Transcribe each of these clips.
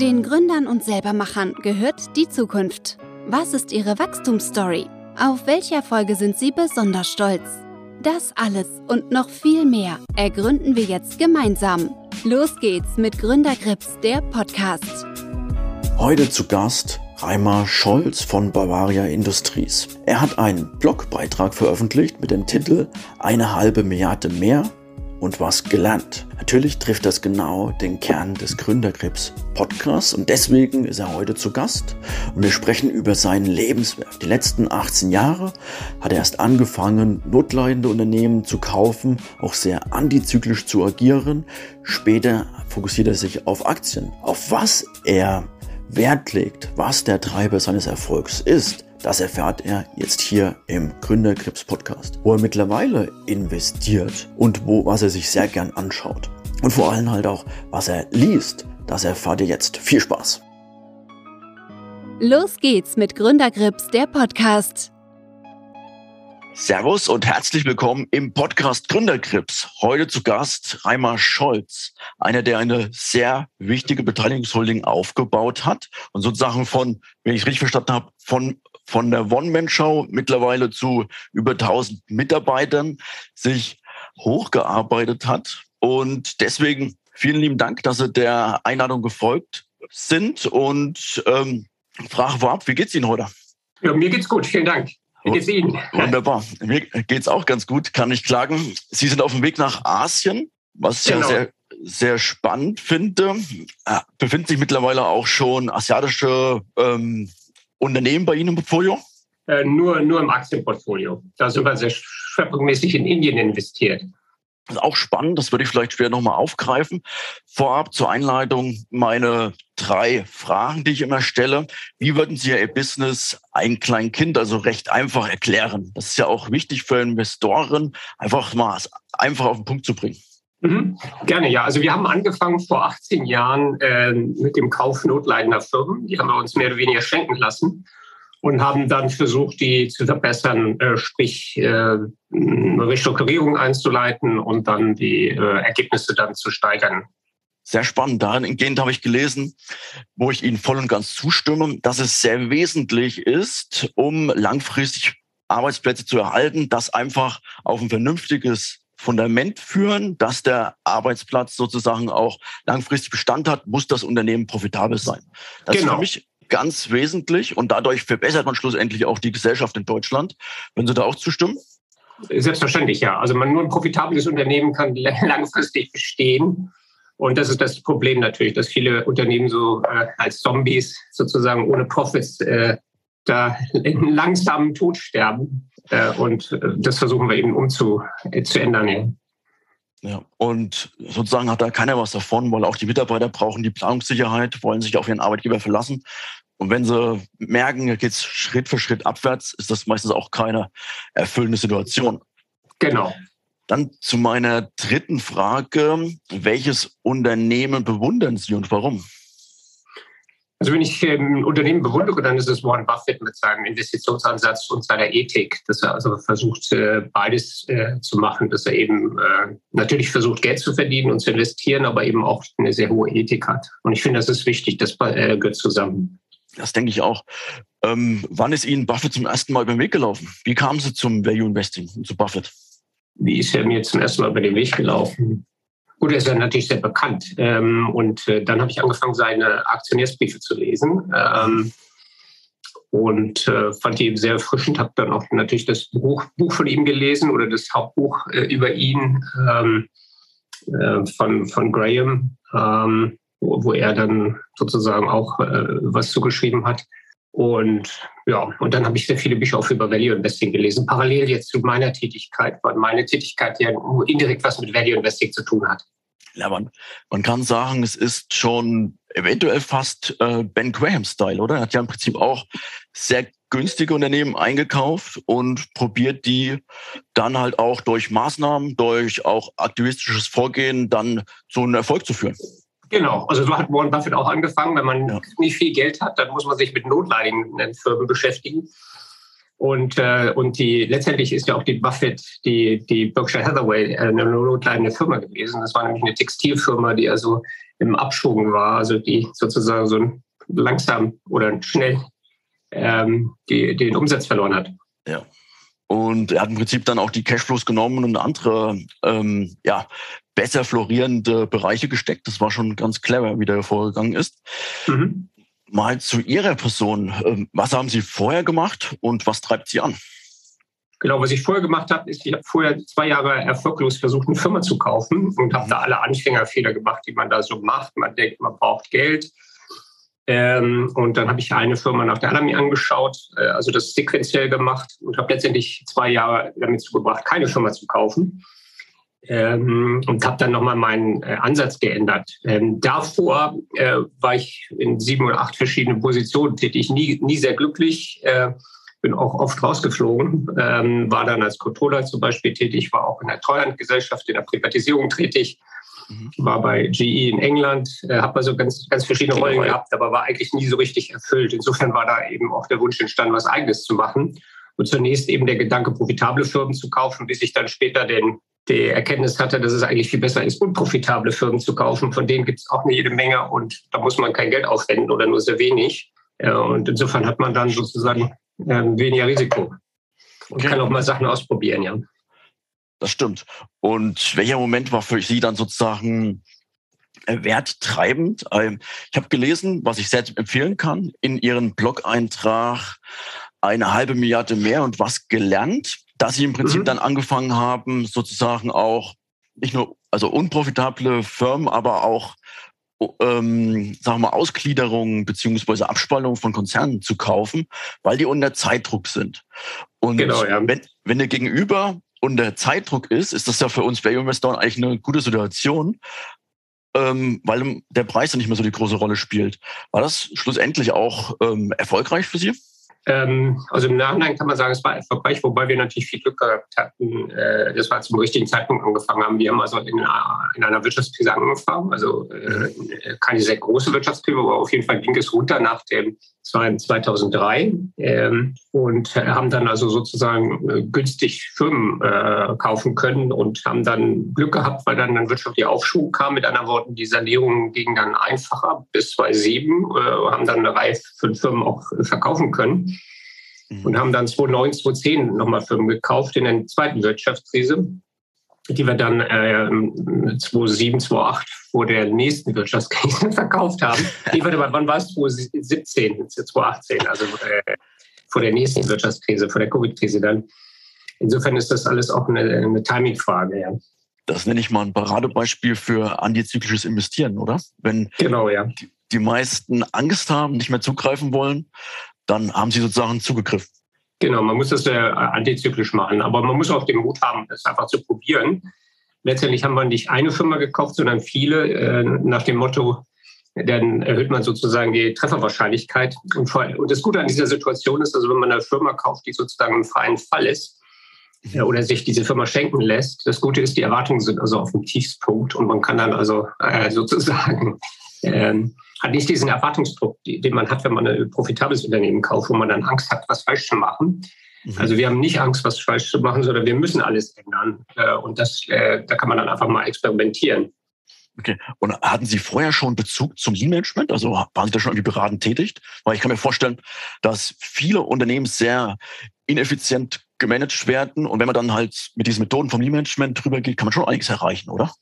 Den Gründern und Selbermachern gehört die Zukunft. Was ist ihre Wachstumsstory? Auf welche Erfolge sind sie besonders stolz? Das alles und noch viel mehr ergründen wir jetzt gemeinsam. Los geht's mit Gründergrips, der Podcast. Heute zu Gast Reimer Scholz von Bavaria Industries. Er hat einen Blogbeitrag veröffentlicht mit dem Titel Eine halbe Milliarde mehr und was gelernt. Natürlich trifft das genau den Kern des Gründergrips Podcasts und deswegen ist er heute zu Gast und wir sprechen über sein Lebenswerk. Die letzten 18 Jahre hat er erst angefangen, notleidende Unternehmen zu kaufen, auch sehr antizyklisch zu agieren. Später fokussiert er sich auf Aktien. Auf was er Wert legt, was der Treiber seines Erfolgs ist, das erfährt er jetzt hier im Gründerkrips Podcast, wo er mittlerweile investiert und wo, was er sich sehr gern anschaut. Und vor allem halt auch, was er liest. Das erfahrt ihr jetzt. Viel Spaß! Los geht's mit Gründergrips, der Podcast. Servus und herzlich willkommen im Podcast Gründergrips. Heute zu Gast Reimer Scholz, einer, der eine sehr wichtige Beteiligungsholding aufgebaut hat und sozusagen von, wenn ich es richtig verstanden habe, von von der One-Man-Show mittlerweile zu über 1000 Mitarbeitern sich hochgearbeitet hat. Und deswegen vielen lieben Dank, dass Sie der Einladung gefolgt sind. Und ähm, frage vorab, wie geht's Ihnen heute? Ja, mir geht's gut, vielen Dank. Wie geht's Ihnen? Wunderbar. Mir geht's auch ganz gut, kann ich klagen. Sie sind auf dem Weg nach Asien, was ich genau. ja sehr, sehr spannend finde. Äh, befinden sich mittlerweile auch schon asiatische ähm, Unternehmen bei Ihnen im Portfolio? Äh, nur, nur im Aktienportfolio. Da sind wir sehr schwerpunktmäßig in Indien investiert. Das ist auch spannend, das würde ich vielleicht später nochmal aufgreifen. Vorab zur Einleitung meine drei Fragen, die ich immer stelle. Wie würden Sie Ihr Business ein kleines Kind also recht einfach erklären? Das ist ja auch wichtig für Investoren, einfach mal einfach auf den Punkt zu bringen. Mhm. Gerne, ja. Also wir haben angefangen vor 18 Jahren äh, mit dem Kauf notleidender Firmen. Die haben wir uns mehr oder weniger schenken lassen und haben dann versucht, die zu verbessern, äh, sprich äh, Restrukturierung einzuleiten und dann die äh, Ergebnisse dann zu steigern. Sehr spannend. Dahingehend habe ich gelesen, wo ich Ihnen voll und ganz zustimme, dass es sehr wesentlich ist, um langfristig Arbeitsplätze zu erhalten, dass einfach auf ein vernünftiges Fundament führen, dass der Arbeitsplatz sozusagen auch langfristig Bestand hat, muss das Unternehmen profitabel sein. Das genau. ist für genau. mich ganz wesentlich und dadurch verbessert man schlussendlich auch die Gesellschaft in Deutschland. Würden Sie da auch zustimmen? Selbstverständlich, ja. Also man, nur ein profitables Unternehmen kann langfristig bestehen. Und das ist das Problem natürlich, dass viele Unternehmen so äh, als Zombies sozusagen ohne Profits äh, da in langsamen Tod sterben. Äh, und äh, das versuchen wir eben umzu äh, zu ändern. Ja. Ja, und sozusagen hat da keiner was davon, weil auch die Mitarbeiter brauchen die Planungssicherheit, wollen sich auf ihren Arbeitgeber verlassen. Und wenn sie merken, da geht es Schritt für Schritt abwärts, ist das meistens auch keine erfüllende Situation. Genau. Dann zu meiner dritten Frage. Welches Unternehmen bewundern Sie und warum? Also wenn ich ein ähm, Unternehmen bewundere, dann ist es Warren Buffett mit seinem Investitionsansatz und seiner Ethik, dass er also versucht, äh, beides äh, zu machen, dass er eben äh, natürlich versucht, Geld zu verdienen und zu investieren, aber eben auch eine sehr hohe Ethik hat. Und ich finde, das ist wichtig, das gehört zusammen. Das denke ich auch. Ähm, wann ist Ihnen Buffett zum ersten Mal über den Weg gelaufen? Wie kamen Sie zum Value Investing und zu Buffett? Wie ist er mir zum ersten Mal über den Weg gelaufen? Gut, er ist ja natürlich sehr bekannt. Ähm, und äh, dann habe ich angefangen, seine Aktionärsbriefe zu lesen. Ähm, und äh, fand die sehr erfrischend. Habe dann auch natürlich das Buch, Buch von ihm gelesen oder das Hauptbuch äh, über ihn ähm, äh, von, von Graham, ähm, wo, wo, er dann sozusagen auch äh, was zugeschrieben hat. Und ja, und dann habe ich sehr viele Bücher auch über Value Investing gelesen, parallel jetzt zu meiner Tätigkeit, weil meine Tätigkeit ja indirekt was mit Value Investing zu tun hat. Ja, man, man kann sagen, es ist schon eventuell fast äh, Ben Graham-Style, oder? Er hat ja im Prinzip auch sehr günstige Unternehmen eingekauft und probiert die dann halt auch durch Maßnahmen, durch auch aktivistisches Vorgehen dann zu einem Erfolg zu führen. Genau, also so hat Warren Buffett auch angefangen. Wenn man ja. nicht viel Geld hat, dann muss man sich mit notleidigen Firmen beschäftigen. Und, äh, und die, letztendlich ist ja auch die Buffett, die, die Berkshire Hathaway, äh, eine notleidende Firma gewesen. Das war nämlich eine Textilfirma, die also im Abschwung war, also die sozusagen so langsam oder schnell ähm, die, den Umsatz verloren hat. Ja. Und er hat im Prinzip dann auch die Cashflows genommen und andere ähm, ja, besser florierende Bereiche gesteckt. Das war schon ganz clever, wie der vorgegangen ist. Mhm. Mal zu Ihrer Person. Ähm, was haben Sie vorher gemacht und was treibt Sie an? Genau, was ich vorher gemacht habe, ist, ich habe vorher zwei Jahre erfolglos versucht, eine Firma zu kaufen und habe da alle Anfängerfehler gemacht, die man da so macht. Man denkt, man braucht Geld. Ähm, und dann habe ich eine Firma nach der anderen mir angeschaut, äh, also das sequenziell gemacht und habe letztendlich zwei Jahre damit zugebracht, keine Firma zu kaufen. Ähm, und habe dann nochmal meinen äh, Ansatz geändert. Ähm, davor äh, war ich in sieben oder acht verschiedenen Positionen tätig, nie, nie sehr glücklich. Äh, bin auch oft rausgeflogen, ähm, war dann als Controller zum Beispiel tätig, war auch in der Treuhandgesellschaft, in der Privatisierung tätig, mhm. war bei GE in England, äh, habe also ganz, ganz verschiedene Rollen gehabt, aber war eigentlich nie so richtig erfüllt. Insofern war da eben auch der Wunsch entstanden, was Eigenes zu machen. Und zunächst eben der Gedanke, profitable Firmen zu kaufen, bis ich dann später den, die Erkenntnis hatte, dass es eigentlich viel besser ist, unprofitable Firmen zu kaufen. Von denen gibt es auch eine jede Menge und da muss man kein Geld aufwenden oder nur sehr wenig. Und insofern hat man dann sozusagen ähm, weniger Risiko. Und okay. kann auch mal Sachen ausprobieren, ja. Das stimmt. Und welcher Moment war für Sie dann sozusagen äh, werttreibend? Ähm, ich habe gelesen, was ich selbst empfehlen kann, in Ihren Blog-Eintrag eine halbe Milliarde mehr und was gelernt, dass Sie im Prinzip mhm. dann angefangen haben, sozusagen auch nicht nur also unprofitable Firmen, aber auch ähm, sagen wir mal, Ausgliederungen beziehungsweise Abspaltungen von Konzernen zu kaufen, weil die unter Zeitdruck sind. Und genau, ja. wenn, wenn der Gegenüber unter Zeitdruck ist, ist das ja für uns Value-Investoren eigentlich eine gute Situation, ähm, weil der Preis ja nicht mehr so die große Rolle spielt. War das schlussendlich auch ähm, erfolgreich für Sie? Ähm, also im Nachhinein kann man sagen, es war erfolgreich, wobei wir natürlich viel Glück gehabt hatten, äh, dass wir zum richtigen Zeitpunkt angefangen haben. Wir haben also in, in einer Wirtschaftskrise angefangen, also äh, keine sehr große Wirtschaftskrise, aber auf jeden Fall ging es runter nach dem 2003 ähm, und haben dann also sozusagen äh, günstig Firmen äh, kaufen können und haben dann Glück gehabt, weil dann ein wirtschaftlicher Aufschwung kam. Mit anderen Worten, die Sanierung ging dann einfacher bis 2007, äh, haben dann eine Reihe von Firmen auch verkaufen können mhm. Und haben dann 2009, 2010 nochmal Firmen gekauft in der zweiten Wirtschaftskrise die wir dann äh, 2007, 2008 vor der nächsten Wirtschaftskrise verkauft haben. Nee, warte mal, wann war es? 2017, 2018, also äh, vor der nächsten Wirtschaftskrise, vor der Covid-Krise dann. Insofern ist das alles auch eine, eine Timing-Frage, ja. Das nenne ich mal ein Paradebeispiel für antizyklisches Investieren, oder? Wenn genau, ja. die, die meisten Angst haben, nicht mehr zugreifen wollen, dann haben sie sozusagen zugegriffen. Genau, man muss das äh, antizyklisch machen, aber man muss auch den Mut haben, das einfach zu probieren. Letztendlich haben wir nicht eine Firma gekauft, sondern viele äh, nach dem Motto, dann erhöht man sozusagen die Trefferwahrscheinlichkeit. Und, vor, und das Gute an dieser Situation ist, also wenn man eine Firma kauft, die sozusagen im freien Fall ist, äh, oder sich diese Firma schenken lässt. Das Gute ist, die Erwartungen sind also auf dem Tiefspunkt und man kann dann also äh, sozusagen ähm, hat nicht diesen Erwartungsdruck, den man hat, wenn man ein profitables Unternehmen kauft, wo man dann Angst hat, was falsch zu machen. Mhm. Also wir haben nicht Angst, was falsch zu machen, sondern wir müssen alles ändern. Äh, und das, äh, da kann man dann einfach mal experimentieren. Okay. Und hatten Sie vorher schon Bezug zum Lean-Management? Also waren Sie da schon irgendwie beratend tätig? Weil ich kann mir vorstellen, dass viele Unternehmen sehr ineffizient gemanagt werden. Und wenn man dann halt mit diesen Methoden vom Lean-Management drüber geht, kann man schon einiges erreichen, oder?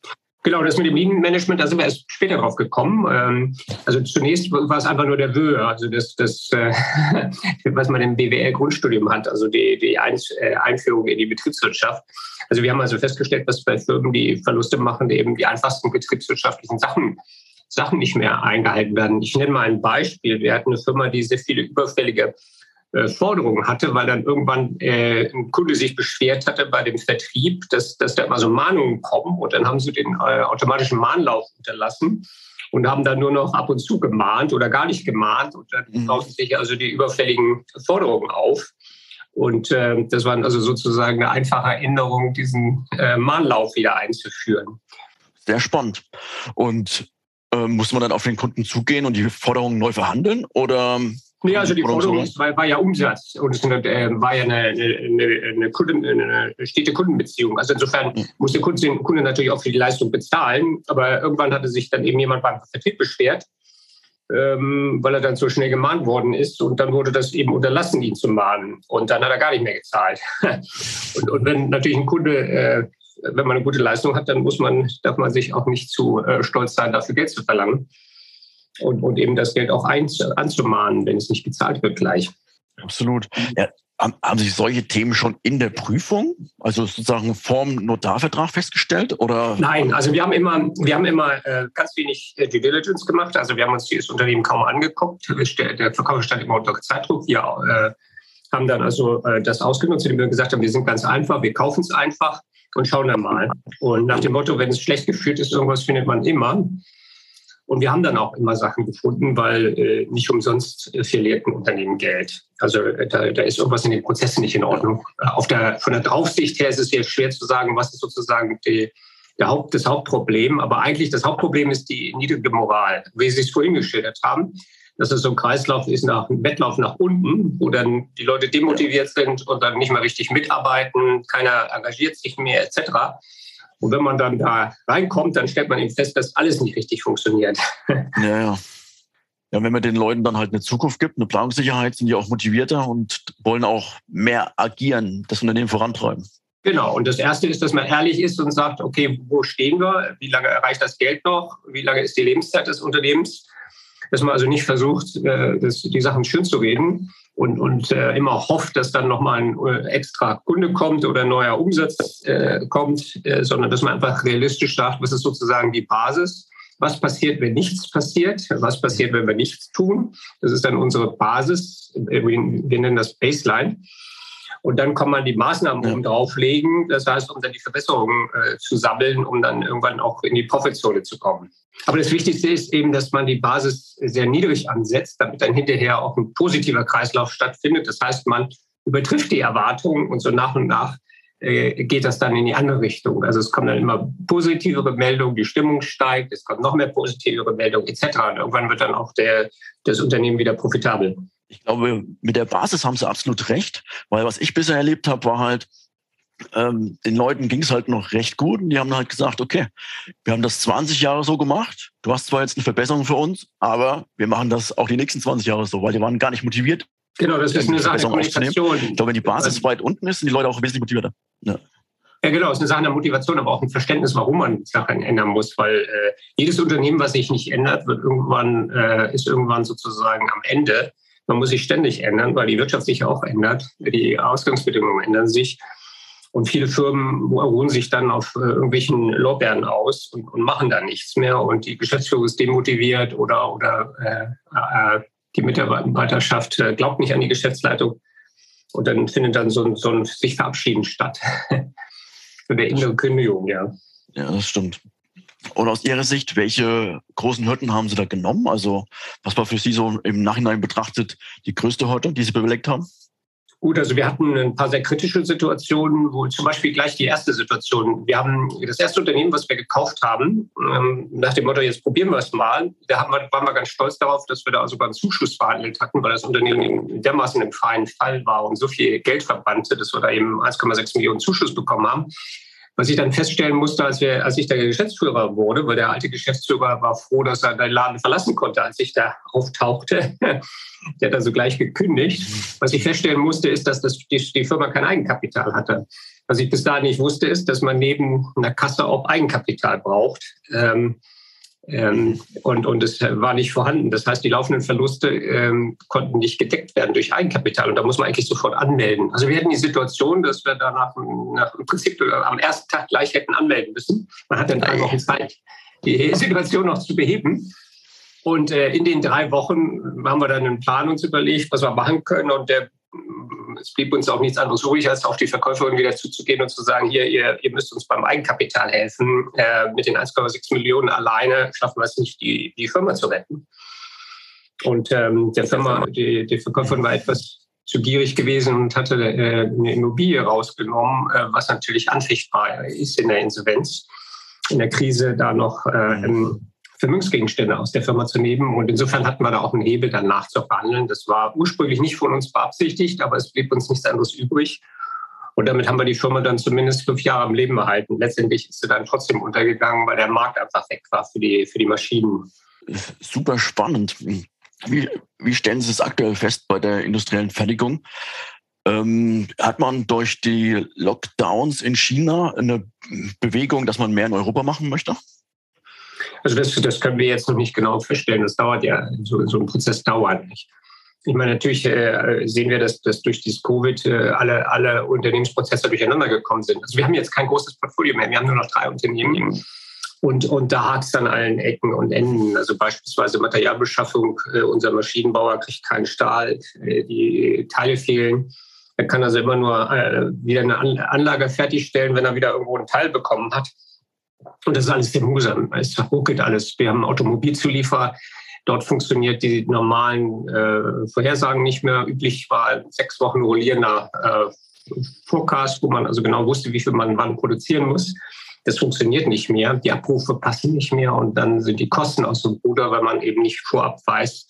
Genau, das mit dem Lean-Management, da sind wir erst später drauf gekommen. Ähm, also zunächst war es einfach nur der Wöhe, also das, das äh, was man im BWL-Grundstudium hat, also die, die äh, Einführung in die Betriebswirtschaft. Also wir haben also festgestellt, dass bei Firmen, die Verluste machen, eben die einfachsten betriebswirtschaftlichen Sachen Sachen nicht mehr eingehalten werden. Ich nenne mal ein Beispiel. Wir hatten eine Firma, die sehr viele überfällige äh, Forderungen hatte, weil dann irgendwann äh, ein Kunde sich beschwert hatte bei dem Vertrieb, dass, dass da immer so Mahnungen kommen und dann haben sie den äh, automatischen Mahnlauf unterlassen und haben dann nur noch ab und zu gemahnt oder gar nicht gemahnt und dann mhm. tauchen sich also die überfälligen Forderungen auf. Und äh, das war also sozusagen eine einfache Erinnerung, diesen äh, Mahnlauf wieder einzuführen. Sehr spannend. Und äh, muss man dann auf den Kunden zugehen und die Forderungen neu verhandeln oder Nee, also die Forderung war, war, ja Umsatz und es äh, war ja eine, eine, eine, Kunden, eine stete Kundenbeziehung. Also insofern mhm. muss der Kunde, Kunde natürlich auch für die Leistung bezahlen, aber irgendwann hatte sich dann eben jemand beim Vertrieb beschwert, ähm, weil er dann so schnell gemahnt worden ist und dann wurde das eben unterlassen, ihn zu mahnen und dann hat er gar nicht mehr gezahlt. und, und wenn natürlich ein Kunde äh, wenn man eine gute Leistung hat, dann muss man, darf man sich auch nicht zu äh, stolz sein, dafür Geld zu verlangen und, und eben das Geld auch ein, anzumahnen, wenn es nicht gezahlt wird gleich. Absolut. Ja, haben sich solche Themen schon in der Prüfung, also sozusagen vorm Notarvertrag festgestellt? Oder? Nein, also wir haben immer, wir haben immer äh, ganz wenig äh, Due Diligence gemacht. Also wir haben uns dieses Unternehmen kaum angeguckt. Der Verkauf stand immer unter Zeitdruck. Wir äh, haben dann also äh, das ausgenutzt, indem wir gesagt haben, wir sind ganz einfach, wir kaufen es einfach und schauen dann mal. Und nach dem Motto, wenn es schlecht geführt ist, irgendwas findet man immer. Und wir haben dann auch immer Sachen gefunden, weil äh, nicht umsonst äh, verliert ein Unternehmen Geld. Also äh, da, da, ist irgendwas in den Prozessen nicht in Ordnung. Auf der, von der Draufsicht her ist es sehr schwer zu sagen, was ist sozusagen die, der Haupt, das Hauptproblem. Aber eigentlich das Hauptproblem ist die niedrige Moral, wie Sie es vorhin geschildert haben. Dass es so ein Kreislauf ist nach einem Wettlauf nach unten, wo dann die Leute demotiviert sind und dann nicht mehr richtig mitarbeiten, keiner engagiert sich mehr etc. Und wenn man dann da reinkommt, dann stellt man eben fest, dass alles nicht richtig funktioniert. Ja, ja. Ja, wenn man den Leuten dann halt eine Zukunft gibt, eine Planungssicherheit, sind die auch motivierter und wollen auch mehr agieren, das Unternehmen vorantreiben. Genau. Und das Erste ist, dass man ehrlich ist und sagt, okay, wo stehen wir? Wie lange erreicht das Geld noch? Wie lange ist die Lebenszeit des Unternehmens? Dass man also nicht versucht, äh, die Sachen schön zu reden, und, und äh, immer hofft, dass dann nochmal ein äh, extra Kunde kommt oder ein neuer Umsatz äh, kommt, äh, sondern dass man einfach realistisch sagt, was ist sozusagen die Basis. Was passiert, wenn nichts passiert? Was passiert, wenn wir nichts tun? Das ist dann unsere Basis. Wir, nennen das Baseline. Und dann kann man die Maßnahmen oben drauflegen. Das heißt, um dann die Verbesserungen äh, zu sammeln, um dann irgendwann auch in die Profitzone zu kommen. Aber das Wichtigste ist eben, dass man die Basis sehr niedrig ansetzt, damit dann hinterher auch ein positiver Kreislauf stattfindet. Das heißt, man übertrifft die Erwartungen und so nach und nach äh, geht das dann in die andere Richtung. Also es kommen dann immer positivere Meldungen, die Stimmung steigt, es kommt noch mehr positivere Meldungen etc. Und irgendwann wird dann auch der, das Unternehmen wieder profitabel. Ich glaube, mit der Basis haben sie absolut recht, weil was ich bisher erlebt habe, war halt, ähm, den Leuten ging es halt noch recht gut und die haben halt gesagt, okay, wir haben das 20 Jahre so gemacht. Du hast zwar jetzt eine Verbesserung für uns, aber wir machen das auch die nächsten 20 Jahre so, weil die waren gar nicht motiviert. Genau, das ist eine Sache der Kommunikation. Ich glaube, wenn die Basis weit unten ist, sind die Leute auch wesentlich motivierter. Ja. Ja, genau, es ist eine Sache der Motivation, aber auch ein Verständnis, warum man Sachen ändern muss, weil äh, jedes Unternehmen, was sich nicht ändert, wird irgendwann, äh, ist irgendwann sozusagen am Ende man muss sich ständig ändern, weil die Wirtschaft sich auch ändert. Die Ausgangsbedingungen ändern sich. Und viele Firmen ruhen sich dann auf äh, irgendwelchen Lorbeeren aus und, und, machen da nichts mehr. Und die Geschäftsführung ist demotiviert oder, oder äh, äh, die Mitarbeiterschaft äh, glaubt nicht an die Geschäftsleitung. Und dann findet dann so ein, so ein sich Verabschieden statt. so der innere Kündigung, ja. Ja, das stimmt. Und aus Ihrer Sicht, welche großen Hürden haben Sie da genommen? Also was war für Sie so im Nachhinein betrachtet die größte Hürde, die Sie bewältigt haben? Gut, also wir hatten ein paar sehr kritische Situationen, wo zum Beispiel gleich die erste Situation. Wir haben das erste Unternehmen, was wir gekauft haben, ähm, nach dem Motto, jetzt probieren wir es mal. Da waren wir ganz stolz darauf, dass wir da sogar einen Zuschuss verhandelt hatten, weil das Unternehmen dermaßen im freien Fall war und so viel Geld verbrannte, dass wir da eben 1,6 Millionen Zuschuss bekommen haben. Was ich dann feststellen musste, als, wir, als ich der Geschäftsführer wurde, weil der alte Geschäftsführer war froh, dass er den Laden verlassen konnte, als ich da auftauchte. der hat also gleich gekündigt. Was ich feststellen musste, ist, dass das, die, die Firma kein Eigenkapital hatte. Was ich bis dahin nicht wusste, ist, dass man neben einer Kasse auch Eigenkapital braucht. Ähm, ähm, und, und es war nicht vorhanden. Das heißt, die laufenden Verluste ähm, konnten nicht gedeckt werden durch Eigenkapital. Und da muss man eigentlich sofort anmelden. Also wir hätten die Situation, dass wir danach nach, im Prinzip äh, am ersten Tag gleich hätten anmelden müssen. Man hat dann drei Wochen Zeit, die Situation noch zu beheben. Und äh, in den drei Wochen haben wir dann einen Plan uns überlegt, was wir machen können. Und der es blieb uns auch nichts anderes übrig, als auf die Verkäuferin wieder zuzugehen und zu sagen, hier, ihr, ihr müsst uns beim Eigenkapital helfen. Äh, mit den 1,6 Millionen alleine schaffen wir es nicht, die, die Firma zu retten. Und ähm, der Firma, die, die Verkäuferin war etwas zu gierig gewesen und hatte äh, eine Immobilie rausgenommen, äh, was natürlich anfechtbar ist in der Insolvenz, in der Krise da noch äh, Vermögensgegenstände aus der Firma zu nehmen. Und insofern hatten wir da auch einen Hebel, dann nachzuverhandeln. Das war ursprünglich nicht von uns beabsichtigt, aber es blieb uns nichts anderes übrig. Und damit haben wir die Firma dann zumindest fünf Jahre am Leben erhalten. Letztendlich ist sie dann trotzdem untergegangen, weil der Markt einfach weg war für die, für die Maschinen. Super spannend. Wie, wie stellen Sie es aktuell fest bei der industriellen Fertigung? Ähm, hat man durch die Lockdowns in China eine Bewegung, dass man mehr in Europa machen möchte? Also das, das können wir jetzt noch nicht genau feststellen. Das dauert ja, so, so ein Prozess dauert nicht. Ich meine, natürlich äh, sehen wir, dass, dass durch dieses Covid äh, alle, alle Unternehmensprozesse durcheinander gekommen sind. Also wir haben jetzt kein großes Portfolio mehr. Wir haben nur noch drei Unternehmen. Und, und da hat es dann allen Ecken und Enden. Also beispielsweise Materialbeschaffung. Äh, unser Maschinenbauer kriegt keinen Stahl, äh, die Teile fehlen. Er kann also immer nur äh, wieder eine Anlage fertigstellen, wenn er wieder irgendwo einen Teil bekommen hat. Und das ist alles sehr mühsam. Es ruckelt alles. Wir haben Automobilzulieferer. Dort funktioniert die normalen äh, Vorhersagen nicht mehr. Üblich war sechs Wochen rollierender äh, Forecast, wo man also genau wusste, wie viel man wann produzieren muss. Das funktioniert nicht mehr. Die Abrufe passen nicht mehr und dann sind die Kosten aus dem Ruder, weil man eben nicht vorab weiß,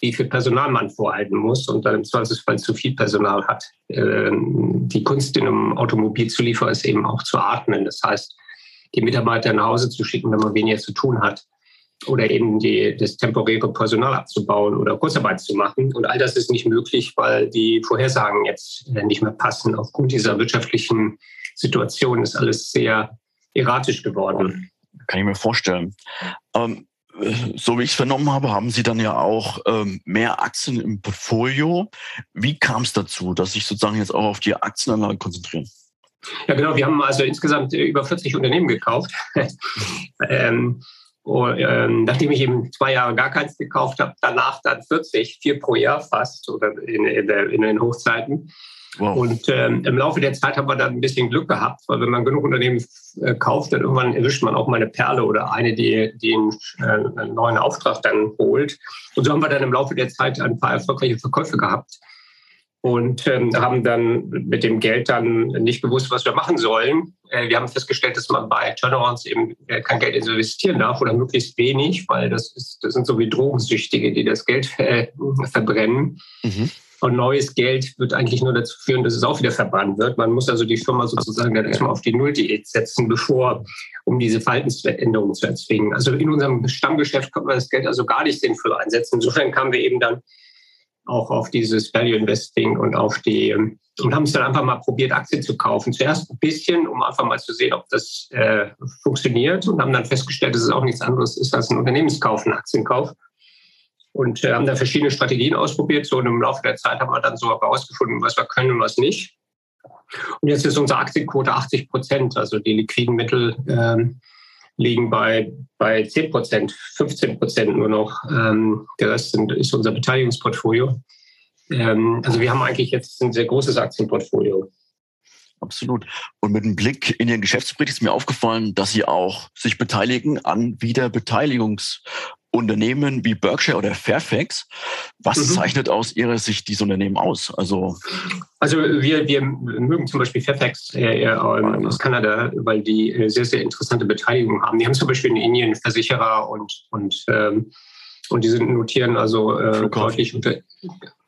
wie viel Personal man vorhalten muss und dann im Zweifelsfall zu viel Personal hat. Ähm, die Kunst in einem Automobilzulieferer ist eben auch zu atmen. Das heißt, die Mitarbeiter nach Hause zu schicken, wenn man weniger zu tun hat. Oder eben die, das temporäre Personal abzubauen oder Kurzarbeit zu machen. Und all das ist nicht möglich, weil die Vorhersagen jetzt nicht mehr passen. Aufgrund dieser wirtschaftlichen Situation ist alles sehr erratisch geworden. Kann ich mir vorstellen. Ähm, so wie ich es vernommen habe, haben Sie dann ja auch ähm, mehr Aktien im Portfolio. Wie kam es dazu, dass sich sozusagen jetzt auch auf die Aktienanlage konzentrieren? Ja, genau. Wir haben also insgesamt äh, über 40 Unternehmen gekauft. ähm, und, ähm, nachdem ich eben zwei Jahre gar keins gekauft habe, danach dann 40, vier pro Jahr fast oder in, in, der, in den Hochzeiten. Wow. Und ähm, im Laufe der Zeit haben wir dann ein bisschen Glück gehabt, weil wenn man genug Unternehmen äh, kauft, dann irgendwann erwischt man auch mal eine Perle oder eine, die, die einen, äh, einen neuen Auftrag dann holt. Und so haben wir dann im Laufe der Zeit ein paar erfolgreiche Verkäufe gehabt und ähm, haben dann mit dem Geld dann nicht gewusst, was wir machen sollen. Äh, wir haben festgestellt, dass man bei Turnarounds eben äh, kein Geld investieren darf oder möglichst wenig, weil das, ist, das sind so wie Drogensüchtige, die das Geld äh, verbrennen. Mhm. Und neues Geld wird eigentlich nur dazu führen, dass es auch wieder verbrannt wird. Man muss also die Firma sozusagen dann erstmal auf die Nulldiät setzen, bevor, um diese Verhaltensveränderungen zu erzwingen. Also in unserem Stammgeschäft konnte man das Geld also gar nicht sinnvoll einsetzen. Insofern kamen wir eben dann auch auf dieses Value Investing und auf die und haben es dann einfach mal probiert, Aktien zu kaufen. Zuerst ein bisschen, um einfach mal zu sehen, ob das äh, funktioniert und haben dann festgestellt, dass es auch nichts anderes ist als ein Unternehmenskauf, ein Aktienkauf. Und äh, haben da verschiedene Strategien ausprobiert. So und im Laufe der Zeit haben wir dann so herausgefunden, was wir können und was nicht. Und jetzt ist unsere Aktienquote 80 Prozent, also die liquiden Mittel. Ähm, liegen bei, bei 10 Prozent, 15 Prozent nur noch. Ähm, der Rest sind, ist unser Beteiligungsportfolio. Ähm, also wir haben eigentlich jetzt ein sehr großes Aktienportfolio. Absolut. Und mit einem Blick in den Geschäftsbericht ist mir aufgefallen, dass Sie auch sich beteiligen an Wiederbeteiligungs- Unternehmen wie Berkshire oder Fairfax. Was mhm. zeichnet aus Ihrer Sicht diese Unternehmen aus? Also, also wir, wir mögen zum Beispiel Fairfax äh, äh, aus Kanada, weil die äh, sehr, sehr interessante Beteiligung haben. Die haben zum Beispiel in Indien Versicherer und, und, ähm, und die sind notieren also äh, deutlich unter.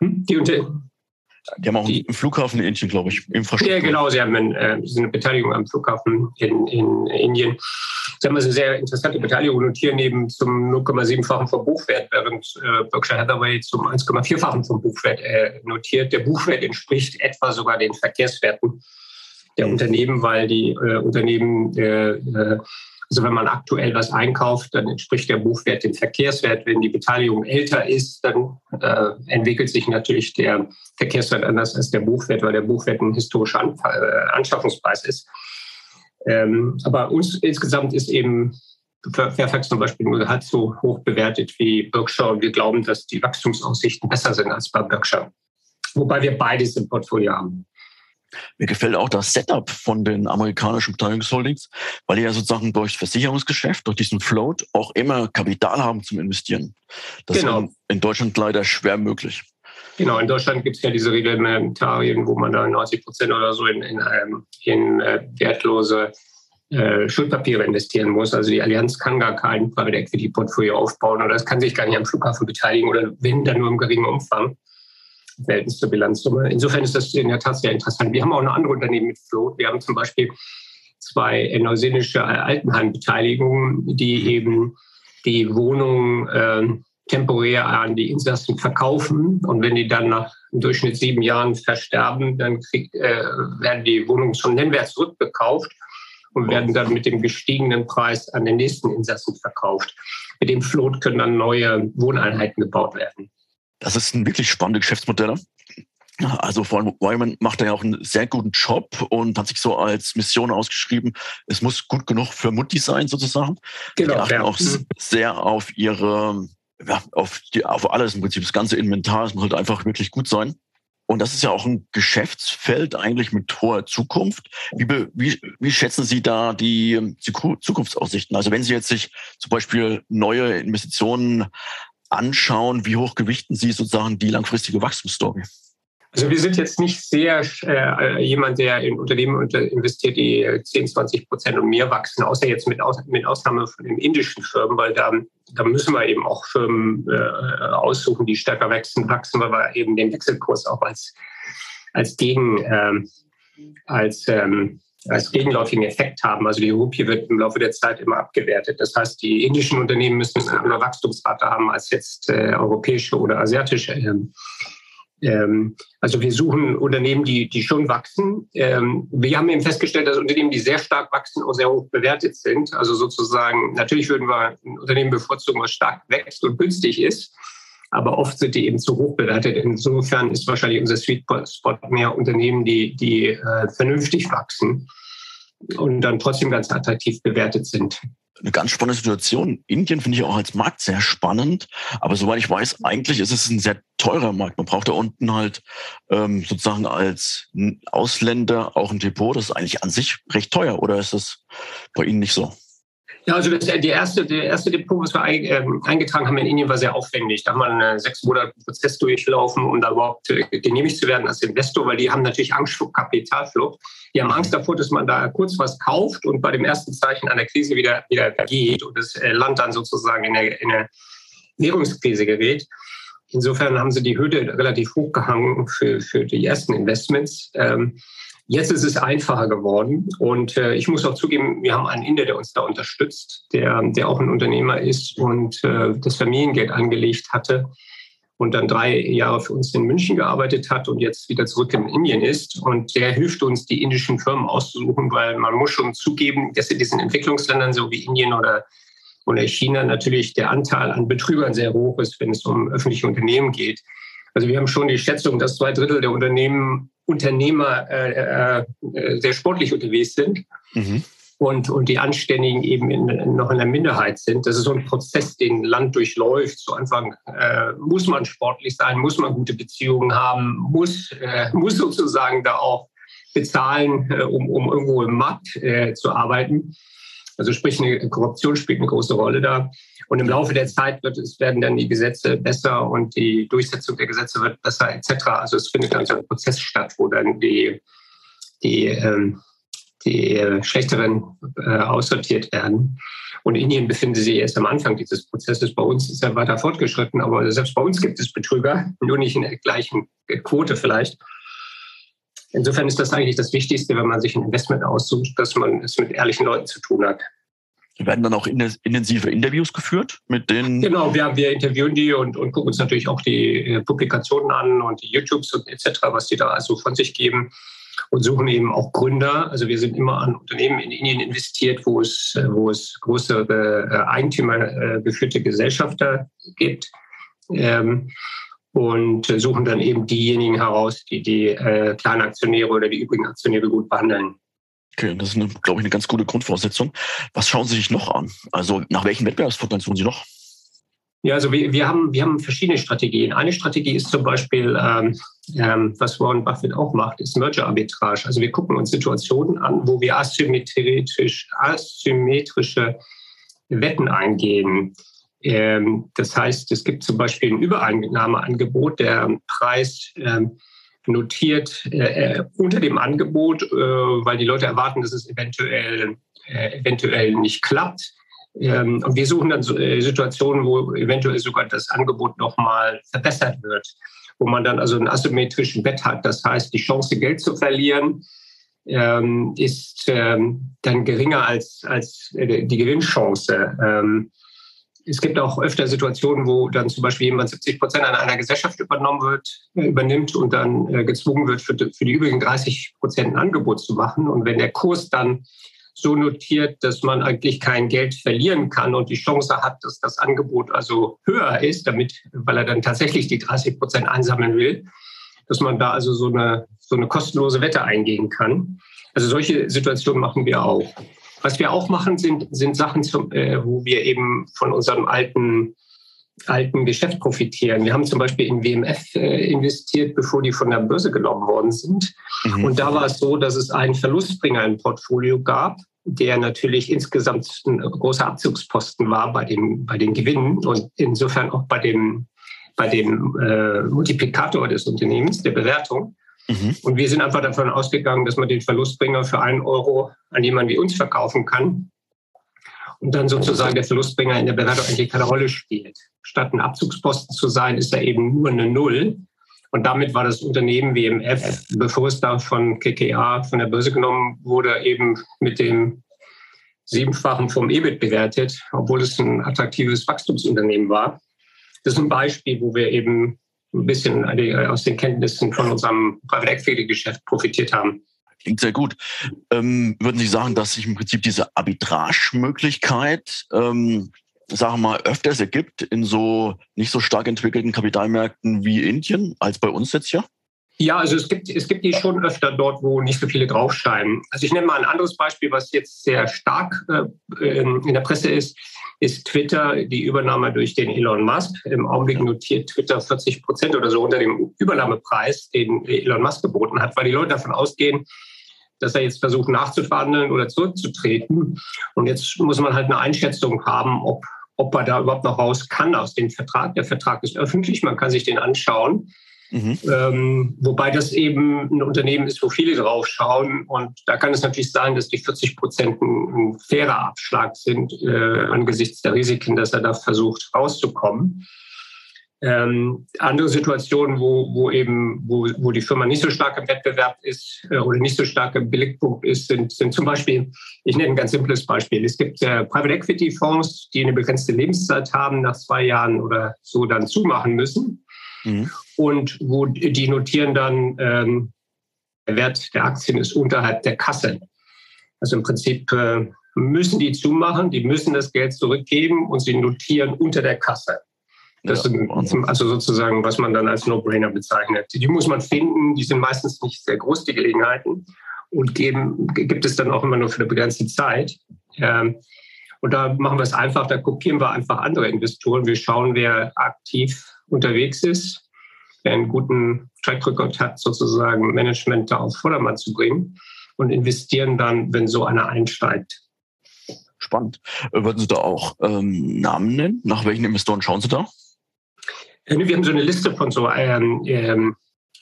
Hm? Die unter die haben auch die, einen Flughafen in Indien, glaube ich, Infrastruktur. Ja, genau. Sie haben eine, äh, eine Beteiligung am Flughafen in, in Indien. Sie haben also eine sehr interessante Beteiligung und hier neben zum 0,7-fachen vom Buchwert, während äh, Berkshire Hathaway zum 1,4-fachen vom Buchwert äh, notiert. Der Buchwert entspricht etwa sogar den Verkehrswerten der mhm. Unternehmen, weil die äh, Unternehmen äh, äh, also wenn man aktuell was einkauft, dann entspricht der Buchwert dem Verkehrswert. Wenn die Beteiligung älter ist, dann äh, entwickelt sich natürlich der Verkehrswert anders als der Buchwert, weil der Buchwert ein historischer An äh, Anschaffungspreis ist. Ähm, aber uns insgesamt ist eben Fairfax zum Beispiel nur halb so hoch bewertet wie Berkshire und wir glauben, dass die Wachstumsaussichten besser sind als bei Berkshire. Wobei wir beides im Portfolio haben. Mir gefällt auch das Setup von den amerikanischen Beteiligungsholdings, weil die ja sozusagen durch Versicherungsgeschäft, durch diesen Float auch immer Kapital haben zum Investieren. Das genau. ist in Deutschland leider schwer möglich. Genau, in Deutschland gibt es ja diese Reglementarien, wo man da 90 Prozent oder so in, in, ähm, in äh, wertlose äh, Schuldpapiere investieren muss. Also die Allianz kann gar kein Private Equity Portfolio aufbauen oder es kann sich gar nicht am Flughafen beteiligen oder wenn dann nur im geringen Umfang. Verhältnis zur Bilanzsumme. Insofern ist das in der Tat sehr interessant. Wir haben auch noch andere Unternehmen mit Float. Wir haben zum Beispiel zwei neuseelische Altenheimbeteiligungen, die eben die Wohnungen äh, temporär an die Insassen verkaufen. Und wenn die dann nach im Durchschnitt sieben Jahren versterben, dann krieg, äh, werden die Wohnungen zum Nennwert zurückgekauft und werden dann mit dem gestiegenen Preis an den nächsten Insassen verkauft. Mit dem Float können dann neue Wohneinheiten gebaut werden. Das ist ein wirklich spannendes Geschäftsmodell. Also vor allem Wyman macht da ja auch einen sehr guten Job und hat sich so als Mission ausgeschrieben, es muss gut genug für Mutti sein sozusagen. Genau, die achten ja. auch mhm. sehr auf ihre, ja, auf, die, auf alles im Prinzip, das ganze Inventar, es muss halt einfach wirklich gut sein. Und das ist ja auch ein Geschäftsfeld eigentlich mit hoher Zukunft. Wie, wie, wie schätzen Sie da die, die Zukunftsaussichten? Also wenn Sie jetzt sich zum Beispiel neue Investitionen anschauen, wie hoch gewichten Sie sozusagen die langfristige Wachstumsstory? Also wir sind jetzt nicht sehr äh, jemand, der in Unternehmen investiert, die 10, 20 Prozent und mehr wachsen, außer jetzt mit, Aus, mit Ausnahme von den indischen Firmen, weil da, da müssen wir eben auch Firmen äh, aussuchen, die stärker wachsen, wachsen, weil wir eben den Wechselkurs auch als, als Gegen, ähm, als, ähm, als gegenläufigen Effekt haben. Also die Rupie wird im Laufe der Zeit immer abgewertet. Das heißt, die indischen Unternehmen müssen eine andere Wachstumsrate haben als jetzt äh, europäische oder asiatische. Ähm, ähm, also wir suchen Unternehmen, die, die schon wachsen. Ähm, wir haben eben festgestellt, dass Unternehmen, die sehr stark wachsen, auch sehr hoch bewertet sind. Also sozusagen, natürlich würden wir ein Unternehmen bevorzugen, was stark wächst und günstig ist. Aber oft sind die eben zu hoch bewertet. Insofern ist wahrscheinlich unser Sweet Spot mehr Unternehmen, die, die äh, vernünftig wachsen und dann trotzdem ganz attraktiv bewertet sind eine ganz spannende Situation. Indien finde ich auch als Markt sehr spannend, aber soweit ich weiß, eigentlich ist es ein sehr teurer Markt. Man braucht da unten halt ähm, sozusagen als Ausländer auch ein Depot. Das ist eigentlich an sich recht teuer, oder ist das bei Ihnen nicht so? Ja, also das, die erste, der erste Depot, was wir ähm, eingetragen haben in Indien, war sehr aufwendig. Da haben wir einen sechs Monate Prozess durchlaufen, um da überhaupt äh, genehmigt zu werden als Investor, weil die haben natürlich Angst vor Kapitalflucht. Die haben Angst davor, dass man da kurz was kauft und bei dem ersten Zeichen einer Krise wieder, wieder geht und das äh, Land dann sozusagen in eine, in eine Währungskrise gerät. Insofern haben sie die Hürde relativ hochgehangen für, für die ersten Investments. Ähm, Jetzt ist es einfacher geworden und äh, ich muss auch zugeben, wir haben einen Inder, der uns da unterstützt, der, der auch ein Unternehmer ist und äh, das Familiengeld angelegt hatte und dann drei Jahre für uns in München gearbeitet hat und jetzt wieder zurück in Indien ist. Und der hilft uns, die indischen Firmen auszusuchen, weil man muss schon zugeben, dass in diesen Entwicklungsländern, so wie Indien oder, oder China, natürlich der Anteil an Betrügern sehr hoch ist, wenn es um öffentliche Unternehmen geht. Also wir haben schon die Schätzung, dass zwei Drittel der Unternehmen Unternehmer äh, äh, sehr sportlich unterwegs sind mhm. und, und die Anständigen eben in, noch in der Minderheit sind. Das ist so ein Prozess, den ein Land durchläuft. Zu Anfang äh, muss man sportlich sein, muss man gute Beziehungen haben, muss, äh, muss sozusagen da auch bezahlen, äh, um, um irgendwo im Markt äh, zu arbeiten. Also sprich, eine Korruption spielt eine große Rolle da. Und im Laufe der Zeit wird es, werden dann die Gesetze besser und die Durchsetzung der Gesetze wird besser etc. Also es findet dann so ein Prozess statt, wo dann die, die, ähm, die Schlechteren äh, aussortiert werden. Und Indien befindet sich erst am Anfang dieses Prozesses. Bei uns ist er weiter fortgeschritten, aber selbst bei uns gibt es Betrüger, nur nicht in der gleichen Quote vielleicht. Insofern ist das eigentlich das Wichtigste, wenn man sich ein Investment aussucht, dass man es mit ehrlichen Leuten zu tun hat. Werden dann auch intensive Interviews geführt mit denen? Genau, wir, wir interviewen die und, und gucken uns natürlich auch die äh, Publikationen an und die YouTubes und etc., was die da also von sich geben und suchen eben auch Gründer. Also wir sind immer an Unternehmen in Indien investiert, wo es, äh, wo es größere äh, Eigentümergeführte Gesellschafter gibt. Ähm, und suchen dann eben diejenigen heraus, die die kleinen Aktionäre oder die übrigen Aktionäre gut behandeln. Okay, das ist, eine, glaube ich, eine ganz gute Grundvoraussetzung. Was schauen Sie sich noch an? Also nach welchen Wettbewerbsvorteilen suchen Sie noch? Ja, also wir, wir, haben, wir haben verschiedene Strategien. Eine Strategie ist zum Beispiel, ähm, ähm, was Warren Buffett auch macht, ist Merger-Arbitrage. Also wir gucken uns Situationen an, wo wir asymmetrisch, asymmetrische Wetten eingehen. Ähm, das heißt, es gibt zum Beispiel ein Übereinnahmeangebot. Der Preis ähm, notiert äh, unter dem Angebot, äh, weil die Leute erwarten, dass es eventuell, äh, eventuell nicht klappt. Ähm, und wir suchen dann äh, Situationen, wo eventuell sogar das Angebot nochmal verbessert wird, wo man dann also einen asymmetrischen Wett hat. Das heißt, die Chance, Geld zu verlieren, ähm, ist ähm, dann geringer als, als äh, die Gewinnchance. Es gibt auch öfter Situationen, wo dann zum Beispiel jemand 70 Prozent an einer Gesellschaft übernommen wird, äh, übernimmt und dann äh, gezwungen wird, für, für die übrigen 30 Prozent ein Angebot zu machen. Und wenn der Kurs dann so notiert, dass man eigentlich kein Geld verlieren kann und die Chance hat, dass das Angebot also höher ist, damit, weil er dann tatsächlich die 30 Prozent einsammeln will, dass man da also so eine, so eine kostenlose Wette eingehen kann. Also solche Situationen machen wir auch. Was wir auch machen, sind, sind Sachen, zum, äh, wo wir eben von unserem alten, alten Geschäft profitieren. Wir haben zum Beispiel in WMF äh, investiert, bevor die von der Börse genommen worden sind. Mhm. Und da war es so, dass es einen Verlustbringer im Portfolio gab, der natürlich insgesamt ein großer Abzugsposten war bei, dem, bei den Gewinnen und insofern auch bei dem, bei dem äh, Multiplikator des Unternehmens, der Bewertung. Mhm. Und wir sind einfach davon ausgegangen, dass man den Verlustbringer für einen Euro an jemanden wie uns verkaufen kann. Und dann sozusagen der Verlustbringer in der Bewertung eigentlich keine Rolle spielt. Statt ein Abzugsposten zu sein, ist er eben nur eine Null. Und damit war das Unternehmen WMF, bevor es da von KKA von der Börse genommen wurde, eben mit dem Siebenfachen vom EBIT bewertet, obwohl es ein attraktives Wachstumsunternehmen war. Das ist ein Beispiel, wo wir eben ein bisschen aus den Kenntnissen von unserem Private Equity Geschäft profitiert haben. Klingt sehr gut. Ähm, würden Sie sagen, dass sich im Prinzip diese Arbitrage-Möglichkeit, ähm, sagen wir mal, öfters ergibt in so nicht so stark entwickelten Kapitalmärkten wie Indien als bei uns jetzt hier? Ja, also es gibt, es gibt die schon öfter dort, wo nicht so viele draufscheinen. Also ich nenne mal ein anderes Beispiel, was jetzt sehr stark äh, in der Presse ist ist Twitter die Übernahme durch den Elon Musk. Im Augenblick notiert Twitter 40 Prozent oder so unter dem Übernahmepreis, den Elon Musk geboten hat, weil die Leute davon ausgehen, dass er jetzt versucht nachzuverhandeln oder zurückzutreten. Und jetzt muss man halt eine Einschätzung haben, ob, ob er da überhaupt noch raus kann aus dem Vertrag. Der Vertrag ist öffentlich, man kann sich den anschauen. Mhm. Ähm, wobei das eben ein Unternehmen ist, wo viele drauf schauen. Und da kann es natürlich sein, dass die 40 Prozent ein, ein fairer Abschlag sind äh, angesichts der Risiken, dass er da versucht rauszukommen. Ähm, andere Situationen, wo, wo eben, wo, wo die Firma nicht so stark im Wettbewerb ist äh, oder nicht so stark im Billigpunkt ist, sind, sind zum Beispiel, ich nenne ein ganz simples Beispiel. Es gibt äh, Private Equity Fonds, die eine begrenzte Lebenszeit haben, nach zwei Jahren oder so dann zumachen müssen. Mhm. Und wo die notieren dann, ähm, der Wert der Aktien ist unterhalb der Kasse. Also im Prinzip äh, müssen die zumachen, die müssen das Geld zurückgeben und sie notieren unter der Kasse. Das ja, ist also sozusagen, was man dann als No-Brainer bezeichnet. Die muss man finden, die sind meistens nicht sehr groß, die Gelegenheiten, und geben, gibt es dann auch immer nur für eine begrenzte Zeit. Ähm, und da machen wir es einfach, da kopieren wir einfach andere Investoren. Wir schauen, wer aktiv unterwegs ist, der einen guten Track Record hat, sozusagen Management da auf Vordermann zu bringen und investieren dann, wenn so einer einsteigt. Spannend. Äh, würden Sie da auch ähm, Namen nennen? Nach welchen Investoren schauen Sie da? Äh, wir haben so eine Liste von so ähm, ähm,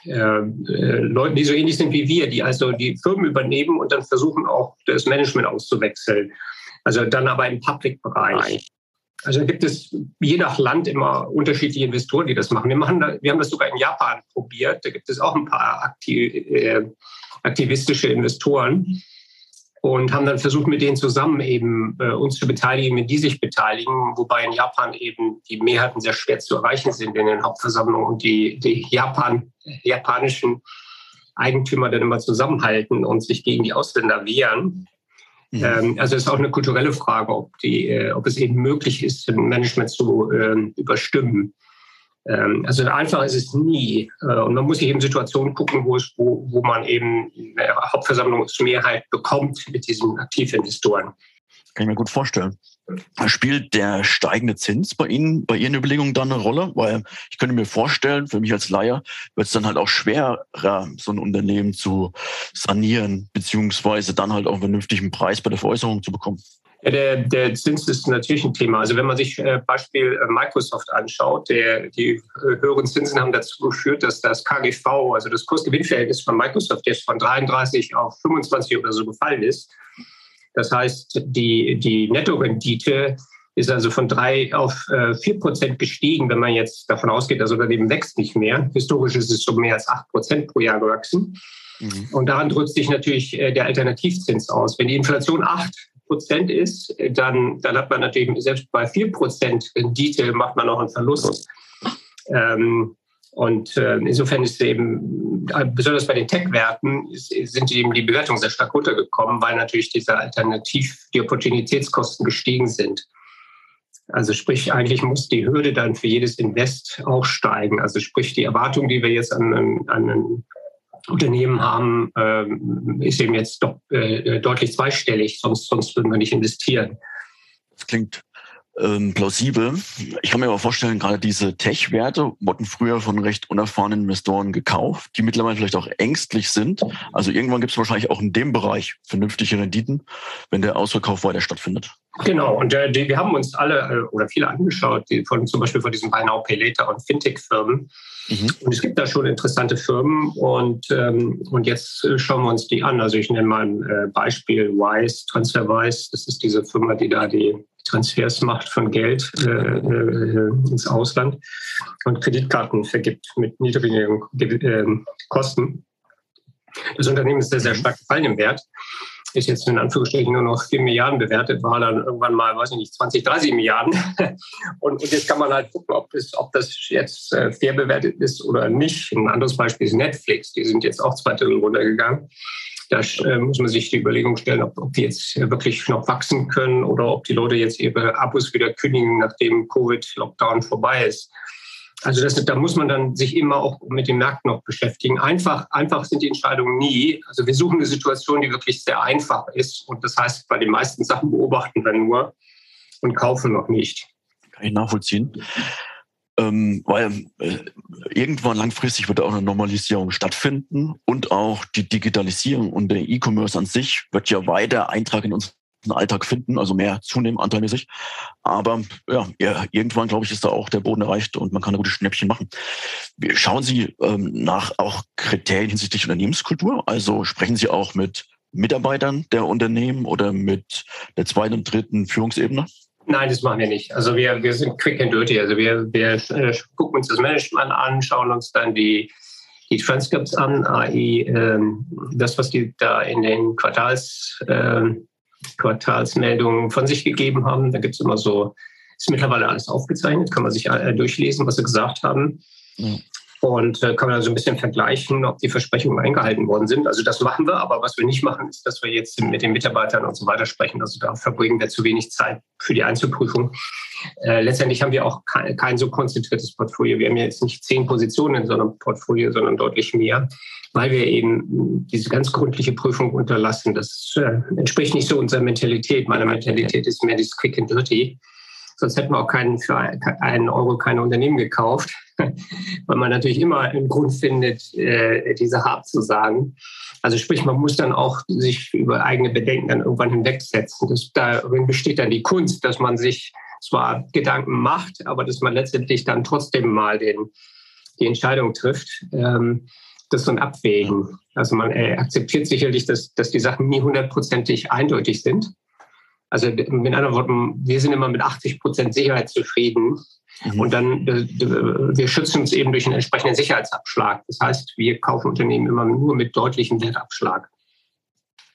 äh, Leuten, die so ähnlich sind wie wir, die also die Firmen übernehmen und dann versuchen auch das Management auszuwechseln. Also dann aber im Public-Bereich. Also gibt es je nach Land immer unterschiedliche Investoren, die das machen. Wir, machen wir haben das sogar in Japan probiert. Da gibt es auch ein paar aktiv, äh, aktivistische Investoren und haben dann versucht, mit denen zusammen eben äh, uns zu beteiligen, wenn die sich beteiligen, wobei in Japan eben die Mehrheiten sehr schwer zu erreichen sind in den Hauptversammlungen und die, die Japan, japanischen Eigentümer dann immer zusammenhalten und sich gegen die Ausländer wehren. Mhm. Ähm, also es ist auch eine kulturelle Frage, ob, die, äh, ob es eben möglich ist, Management zu äh, überstimmen. Ähm, also einfach ist es nie. Äh, und man muss sich eben Situationen gucken, wo, es, wo, wo man eben eine Hauptversammlungsmehrheit bekommt mit diesen Aktivinvestoren. Kann ich mir gut vorstellen. Spielt der steigende Zins bei Ihnen, bei Ihren Überlegungen da eine Rolle? Weil ich könnte mir vorstellen, für mich als Laie wird es dann halt auch schwerer, so ein Unternehmen zu sanieren, beziehungsweise dann halt auch einen vernünftigen Preis bei der Veräußerung zu bekommen. Ja, der, der Zins ist natürlich ein Thema. Also wenn man sich äh, Beispiel äh, Microsoft anschaut, der, die äh, höheren Zinsen haben dazu geführt, dass das KGV, also das Kursgewinnverhältnis von Microsoft jetzt von 33 auf 25 oder so gefallen ist. Das heißt, die, die Nettorendite ist also von drei auf äh, vier Prozent gestiegen, wenn man jetzt davon ausgeht, das Unternehmen wächst nicht mehr. Historisch ist es so mehr als acht Prozent pro Jahr gewachsen. Mhm. Und daran drückt sich natürlich äh, der Alternativzins aus. Wenn die Inflation acht Prozent ist, dann, dann hat man natürlich selbst bei vier Prozent Rendite macht man noch einen Verlust. Ähm, und äh, insofern ist eben, äh, besonders bei den Tech-Werten, sind eben die Bewertungen sehr stark runtergekommen, weil natürlich diese Alternativ, die Opportunitätskosten gestiegen sind. Also sprich, eigentlich muss die Hürde dann für jedes Invest auch steigen. Also sprich, die Erwartung, die wir jetzt an, an ein Unternehmen haben, ähm, ist eben jetzt doch äh, deutlich zweistellig, sonst, sonst würden wir nicht investieren. Das klingt ähm, plausibel. Ich kann mir aber vorstellen, gerade diese Tech-Werte wurden früher von recht unerfahrenen Investoren gekauft, die mittlerweile vielleicht auch ängstlich sind. Also irgendwann gibt es wahrscheinlich auch in dem Bereich vernünftige Renditen, wenn der Ausverkauf weiter stattfindet. Genau, und äh, die, wir haben uns alle äh, oder viele angeschaut, die von, zum Beispiel von diesen Buy Now Pay Later und Fintech-Firmen. Mhm. Und es gibt da schon interessante Firmen und, ähm, und jetzt äh, schauen wir uns die an. Also ich nenne mal ein äh, Beispiel Wise, TransferWise. Das ist diese Firma, die da die Transfers macht von Geld äh, äh, ins Ausland und Kreditkarten vergibt mit niedrigen äh, Kosten. Das Unternehmen ist sehr, sehr mhm. stark gefallen im Wert. Ist jetzt in Anführungsstrichen nur noch 4 Milliarden bewertet, war dann irgendwann mal, weiß ich nicht, 20, 30 Milliarden. Und, und jetzt kann man halt gucken, ob das, ob das jetzt äh, fair bewertet ist oder nicht. Ein anderes Beispiel ist Netflix. Die sind jetzt auch zwei Drittel runtergegangen. Da äh, muss man sich die Überlegung stellen, ob, ob die jetzt wirklich noch wachsen können oder ob die Leute jetzt ihre Abos wieder kündigen, nachdem Covid-Lockdown vorbei ist. Also das, da muss man dann sich immer auch mit dem Markt noch beschäftigen. Einfach, einfach sind die Entscheidungen nie. Also wir suchen eine Situation, die wirklich sehr einfach ist. Und das heißt, bei den meisten Sachen beobachten wir nur und kaufen noch nicht. Kann ich nachvollziehen ähm, weil äh, irgendwann langfristig wird auch eine Normalisierung stattfinden und auch die Digitalisierung und der E-Commerce an sich wird ja weiter Eintrag in unseren Alltag finden, also mehr zunehmen anteilmäßig. Aber ja, ja irgendwann, glaube ich, ist da auch der Boden erreicht und man kann ein gutes Schnäppchen machen. Schauen Sie ähm, nach auch Kriterien hinsichtlich Unternehmenskultur? Also sprechen Sie auch mit Mitarbeitern der Unternehmen oder mit der zweiten und dritten Führungsebene? Nein, das machen wir nicht. Also wir, wir sind quick and dirty. Also wir, wir äh, gucken uns das Management an, schauen uns dann die, die Transcripts an, AI, ähm, das, was die da in den Quartals, äh, Quartalsmeldungen von sich gegeben haben. Da gibt es immer so, ist mittlerweile alles aufgezeichnet, kann man sich äh, durchlesen, was sie gesagt haben. Und äh, kann man dann so ein bisschen vergleichen, ob die Versprechungen eingehalten worden sind. Also das machen wir, aber was wir nicht machen, ist, dass wir jetzt mit den Mitarbeitern und so weiter sprechen. Also da verbringen wir zu wenig Zeit für die Einzelprüfung. Äh, letztendlich haben wir auch kein, kein, so konzentriertes Portfolio. Wir haben jetzt nicht zehn Positionen in so einem Portfolio, sondern deutlich mehr, weil wir eben diese ganz gründliche Prüfung unterlassen. Das äh, entspricht nicht so unserer Mentalität. Meine Mentalität ist mehr dieses Quick and Dirty. Sonst hätten wir auch keinen, für einen Euro keine Unternehmen gekauft, weil man natürlich immer einen Grund findet, äh, diese hart zu sagen. Also sprich, man muss dann auch sich über eigene Bedenken dann irgendwann hinwegsetzen. Das, darin besteht dann die Kunst, dass man sich zwar Gedanken macht, aber dass man letztendlich dann trotzdem mal den, die Entscheidung trifft. Ähm, das ist so ein Abwägen. Also man äh, akzeptiert sicherlich, dass, dass die Sachen nie hundertprozentig eindeutig sind. Also mit anderen Worten, wir sind immer mit 80 Prozent Sicherheit zufrieden. Mhm. Und dann, wir schützen uns eben durch einen entsprechenden Sicherheitsabschlag. Das heißt, wir kaufen Unternehmen immer nur mit deutlichem Wertabschlag.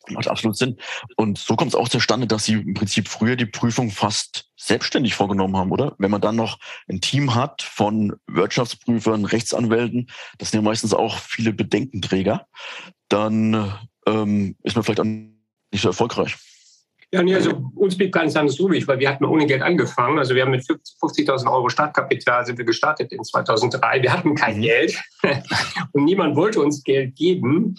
Macht absolut Sinn. Und so kommt es auch zustande, dass Sie im Prinzip früher die Prüfung fast selbstständig vorgenommen haben, oder? Wenn man dann noch ein Team hat von Wirtschaftsprüfern, Rechtsanwälten, das sind ja meistens auch viele Bedenkenträger, dann ähm, ist man vielleicht auch nicht so erfolgreich. Ja, nee, also uns blieb gar nichts anderes übrig, weil wir hatten ohne Geld angefangen. Also wir haben mit 50.000 Euro Startkapital sind wir gestartet in 2003. Wir hatten kein mhm. Geld und niemand wollte uns Geld geben.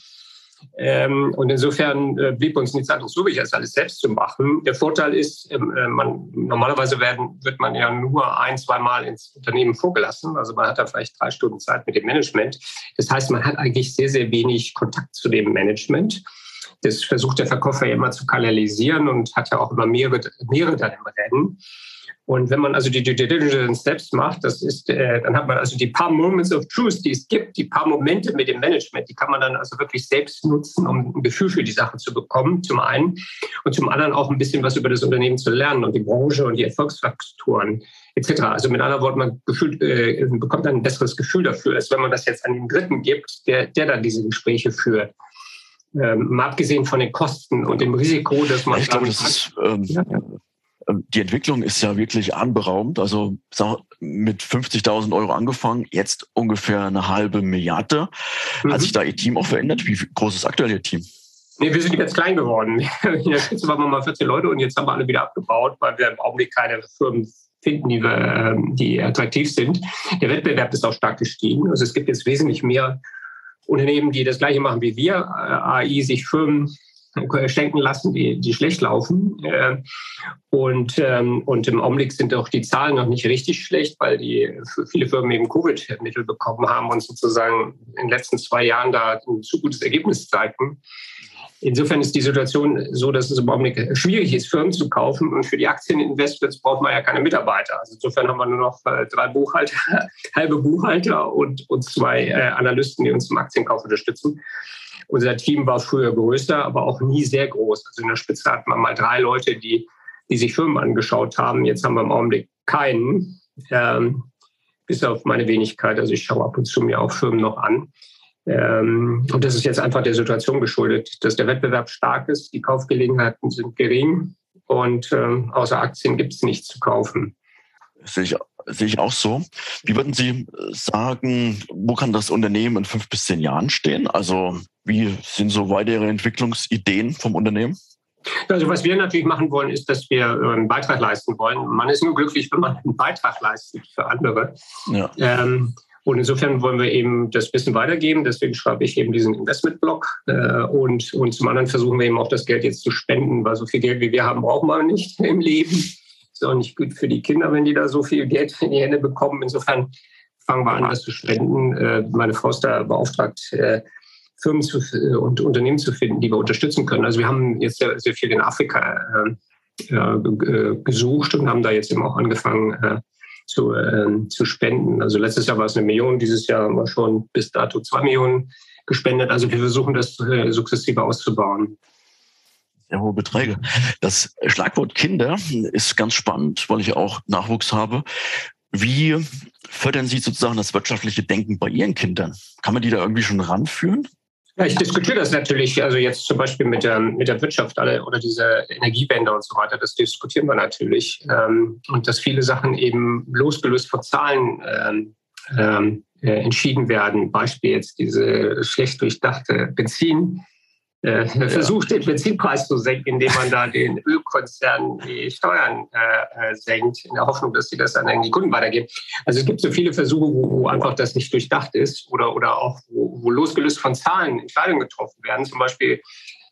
Ähm, und insofern äh, blieb uns nichts anderes übrig, als alles selbst zu machen. Der Vorteil ist, ähm, äh, man, normalerweise werden, wird man ja nur ein, zwei Mal ins Unternehmen vorgelassen. Also man hat da vielleicht drei Stunden Zeit mit dem Management. Das heißt, man hat eigentlich sehr, sehr wenig Kontakt zu dem Management. Das versucht der Verkäufer ja immer zu kanalisieren und hat ja auch immer mehrere, mehrere dann im Rennen. Und wenn man also die Due Diligence selbst macht, das ist, äh, dann hat man also die paar Moments of Truth, die es gibt, die paar Momente mit dem Management, die kann man dann also wirklich selbst nutzen, um ein Gefühl für die Sache zu bekommen, zum einen. Und zum anderen auch ein bisschen was über das Unternehmen zu lernen und die Branche und die Erfolgsfaktoren etc. Also mit anderen Worten, man gefühlt, äh, bekommt dann ein besseres Gefühl dafür, als wenn man das jetzt an den Dritten gibt, der, der dann diese Gespräche führt. Ähm, mal abgesehen von den Kosten und dem Risiko, dass man. Ich glaube, das ist, ähm, ja, ja ähm, die Entwicklung ist ja wirklich anberaumt. Also mit 50.000 Euro angefangen, jetzt ungefähr eine halbe Milliarde. Mhm. Hat sich da Ihr Team auch verändert? Wie groß ist aktuell Ihr Team? Nee, wir sind ganz klein geworden. In der Spitze waren wir mal 14 Leute und jetzt haben wir alle wieder abgebaut, weil wir im Augenblick keine Firmen finden, die, wir, ähm, die attraktiv sind. Der Wettbewerb ist auch stark gestiegen. Also es gibt jetzt wesentlich mehr Unternehmen, die das Gleiche machen wie wir, äh, AI, sich Firmen schenken lassen, die, die schlecht laufen. Und, ähm, und im Augenblick sind auch die Zahlen noch nicht richtig schlecht, weil die viele Firmen eben Covid-Mittel bekommen haben und sozusagen in den letzten zwei Jahren da ein zu gutes Ergebnis zeigten. Insofern ist die Situation so, dass es im Augenblick schwierig ist, Firmen zu kaufen. Und für die Aktieninvestments braucht man ja keine Mitarbeiter. Also insofern haben wir nur noch äh, drei Buchhalter, halbe Buchhalter und, und zwei äh, Analysten, die uns zum Aktienkauf unterstützen. Unser Team war früher größer, aber auch nie sehr groß. Also in der Spitze hatten wir mal drei Leute, die, die sich Firmen angeschaut haben. Jetzt haben wir im Augenblick keinen, ähm, bis auf meine Wenigkeit. Also ich schaue ab und zu mir auch Firmen noch an. Ähm, und das ist jetzt einfach der Situation geschuldet, dass der Wettbewerb stark ist, die Kaufgelegenheiten sind gering und ähm, außer Aktien gibt es nichts zu kaufen. Sehe ich, sehe ich auch so. Wie würden Sie sagen, wo kann das Unternehmen in fünf bis zehn Jahren stehen? Also wie sind so weitere Entwicklungsideen vom Unternehmen? Also was wir natürlich machen wollen, ist, dass wir äh, einen Beitrag leisten wollen. Man ist nur glücklich, wenn man einen Beitrag leistet für andere. Ja. Ähm, und insofern wollen wir eben das Wissen weitergeben. Deswegen schreibe ich eben diesen Investmentblog. Äh, und, und zum anderen versuchen wir eben auch das Geld jetzt zu spenden, weil so viel Geld wie wir haben, brauchen wir nicht im Leben. Ist auch nicht gut für die Kinder, wenn die da so viel Geld in die Hände bekommen. Insofern fangen wir an, das zu spenden. Äh, meine Frau ist da beauftragt, äh, Firmen zu, und Unternehmen zu finden, die wir unterstützen können. Also wir haben jetzt sehr, sehr viel in Afrika gesucht und haben da jetzt eben auch angefangen, zu, äh, zu spenden. Also letztes Jahr war es eine Million, dieses Jahr haben wir schon bis dato zwei Millionen gespendet. Also wir versuchen das äh, sukzessive auszubauen. Sehr hohe Beträge. Das Schlagwort Kinder ist ganz spannend, weil ich auch Nachwuchs habe. Wie fördern Sie sozusagen das wirtschaftliche Denken bei Ihren Kindern? Kann man die da irgendwie schon ranführen? Ich diskutiere das natürlich, also jetzt zum Beispiel mit der, mit der Wirtschaft alle, oder diese Energiewende und so weiter, das diskutieren wir natürlich. Ähm, und dass viele Sachen eben losgelöst von Zahlen ähm, ähm, äh, entschieden werden. Beispiel jetzt diese schlecht durchdachte Benzin äh, versucht, den Benzinpreis zu senken, indem man da den Ölkonzernen die Steuern äh, äh, senkt, in der Hoffnung, dass sie das dann an die Kunden weitergeben. Also es gibt so viele Versuche, wo, wo einfach das nicht durchdacht ist oder, oder auch wo, wo losgelöst von Zahlen Entscheidungen getroffen werden. Zum Beispiel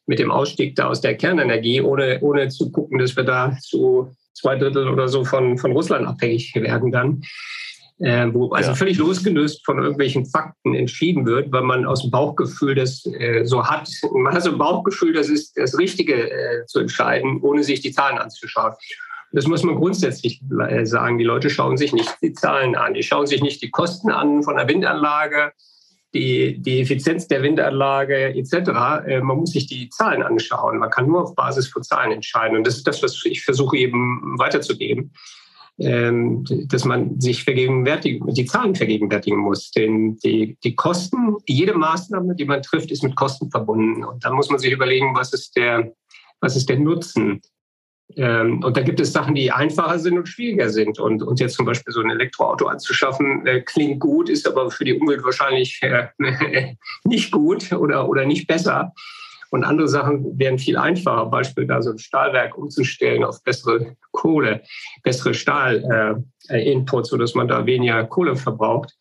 mit dem Ausstieg da aus der Kernenergie, ohne, ohne zu gucken, dass wir da zu zwei Drittel oder so von, von Russland abhängig werden dann äh, wo also ja. völlig losgelöst von irgendwelchen Fakten entschieden wird, weil man aus dem Bauchgefühl das äh, so hat. Man hat so ein Bauchgefühl, das ist das Richtige äh, zu entscheiden, ohne sich die Zahlen anzuschauen. Das muss man grundsätzlich äh, sagen. Die Leute schauen sich nicht die Zahlen an. Die schauen sich nicht die Kosten an von der Windanlage, die, die Effizienz der Windanlage etc. Äh, man muss sich die Zahlen anschauen. Man kann nur auf Basis von Zahlen entscheiden. Und das ist das, was ich versuche eben weiterzugeben. Ähm, dass man sich vergegenwärtigen, die Zahlen vergegenwärtigen muss. Denn die, die Kosten, jede Maßnahme, die man trifft, ist mit Kosten verbunden. Und da muss man sich überlegen, was ist der, was ist der Nutzen? Ähm, und da gibt es Sachen, die einfacher sind und schwieriger sind. Und, und jetzt zum Beispiel so ein Elektroauto anzuschaffen, äh, klingt gut, ist aber für die Umwelt wahrscheinlich äh, nicht gut oder, oder nicht besser. Und andere Sachen wären viel einfacher, Beispiel da so ein Stahlwerk umzustellen auf bessere Kohle, bessere Stahl-Inputs, äh, sodass man da weniger Kohle verbraucht.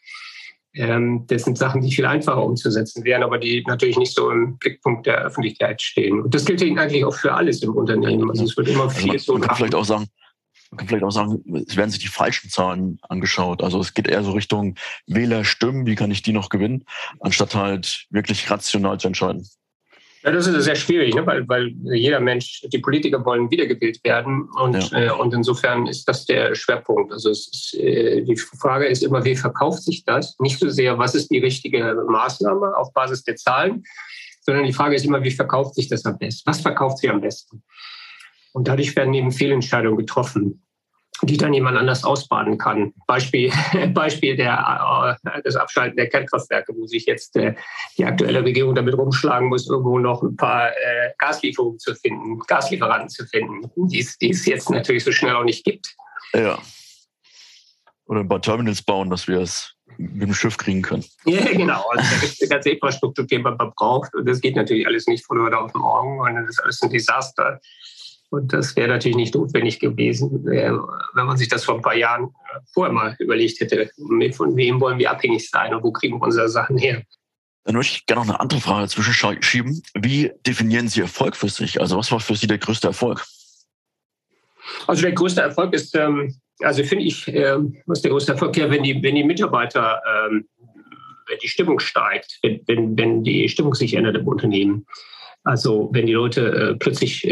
Ähm, das sind Sachen, die viel einfacher umzusetzen wären, aber die natürlich nicht so im Blickpunkt der Öffentlichkeit stehen. Und das gilt eigentlich auch für alles im Unternehmen. Also es wird immer viel also man, man kann vielleicht auch sagen, man kann vielleicht auch sagen, es werden sich die falschen Zahlen angeschaut. Also es geht eher so Richtung Wählerstimmen, wie kann ich die noch gewinnen, anstatt halt wirklich rational zu entscheiden. Ja, das ist sehr schwierig, ne? weil, weil jeder Mensch, die Politiker wollen wiedergewählt werden und, ja. äh, und insofern ist das der Schwerpunkt. Also ist, äh, die Frage ist immer, wie verkauft sich das? Nicht so sehr, was ist die richtige Maßnahme auf Basis der Zahlen, sondern die Frage ist immer, wie verkauft sich das am besten? Was verkauft sich am besten? Und dadurch werden eben Fehlentscheidungen getroffen die dann jemand anders ausbaden kann. Beispiel, Beispiel der, äh, des Abschalten der Kernkraftwerke, wo sich jetzt äh, die aktuelle Regierung damit rumschlagen muss, irgendwo noch ein paar äh, Gaslieferungen zu finden, Gaslieferanten zu finden, die es, die es jetzt natürlich so schnell auch nicht gibt. Ja. Oder ein paar Terminals bauen, dass wir es mit dem Schiff kriegen können. Ja, genau. Also da gibt es eine ganze Infrastruktur, die man braucht. Und das geht natürlich alles nicht von heute auf morgen. Und das ist alles ein Desaster. Und das wäre natürlich nicht notwendig gewesen, äh, wenn man sich das vor ein paar Jahren äh, vorher mal überlegt hätte. Von wem wollen wir abhängig sein und wo kriegen wir unsere Sachen her? Dann möchte ich gerne noch eine andere Frage zwischenschieben. Wie definieren Sie Erfolg für sich? Also was war für Sie der größte Erfolg? Also der größte Erfolg ist, ähm, also finde ich, ähm, was der größte Erfolg ja, wenn die, wenn die Mitarbeiter, ähm, wenn die Stimmung steigt, wenn, wenn, wenn die Stimmung sich ändert im Unternehmen. Also wenn die Leute äh, plötzlich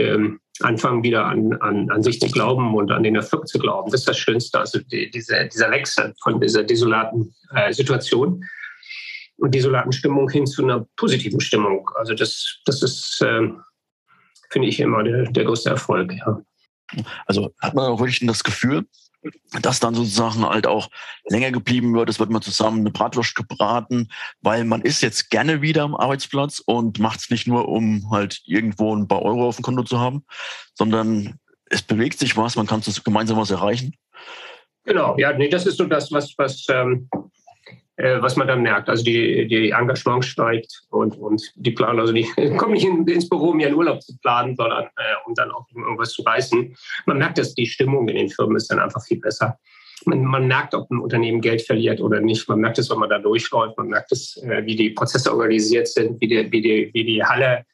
anfangen, wieder an, an, an sich zu glauben und an den Erfolg zu glauben, das ist das Schönste. Also die, diese, dieser Wechsel von dieser desolaten äh, Situation und desolaten Stimmung hin zu einer positiven Stimmung. Also das, das ist, äh, finde ich, immer der, der größte Erfolg. Ja. Also hat man auch wirklich das Gefühl, dass dann sozusagen halt auch länger geblieben wird. Es wird mal zusammen eine Bratwurst gebraten, weil man ist jetzt gerne wieder am Arbeitsplatz und macht es nicht nur, um halt irgendwo ein paar Euro auf dem Konto zu haben, sondern es bewegt sich was, man kann gemeinsam was erreichen. Genau, ja, nee, das ist so das, was, was ähm, äh, was man dann merkt. Also die, die Engagement steigt und, und die planen, also die kommen nicht in, ins Büro, um ihren Urlaub zu planen, sondern äh, um dann auch irgendwas zu reißen. Man merkt, dass die Stimmung in den Firmen ist dann einfach viel besser. Man, man merkt, ob ein Unternehmen Geld verliert oder nicht. Man merkt es, wenn man da durchläuft. Man merkt es, äh, wie die Prozesse organisiert sind, wie die, wie die, wie die Halle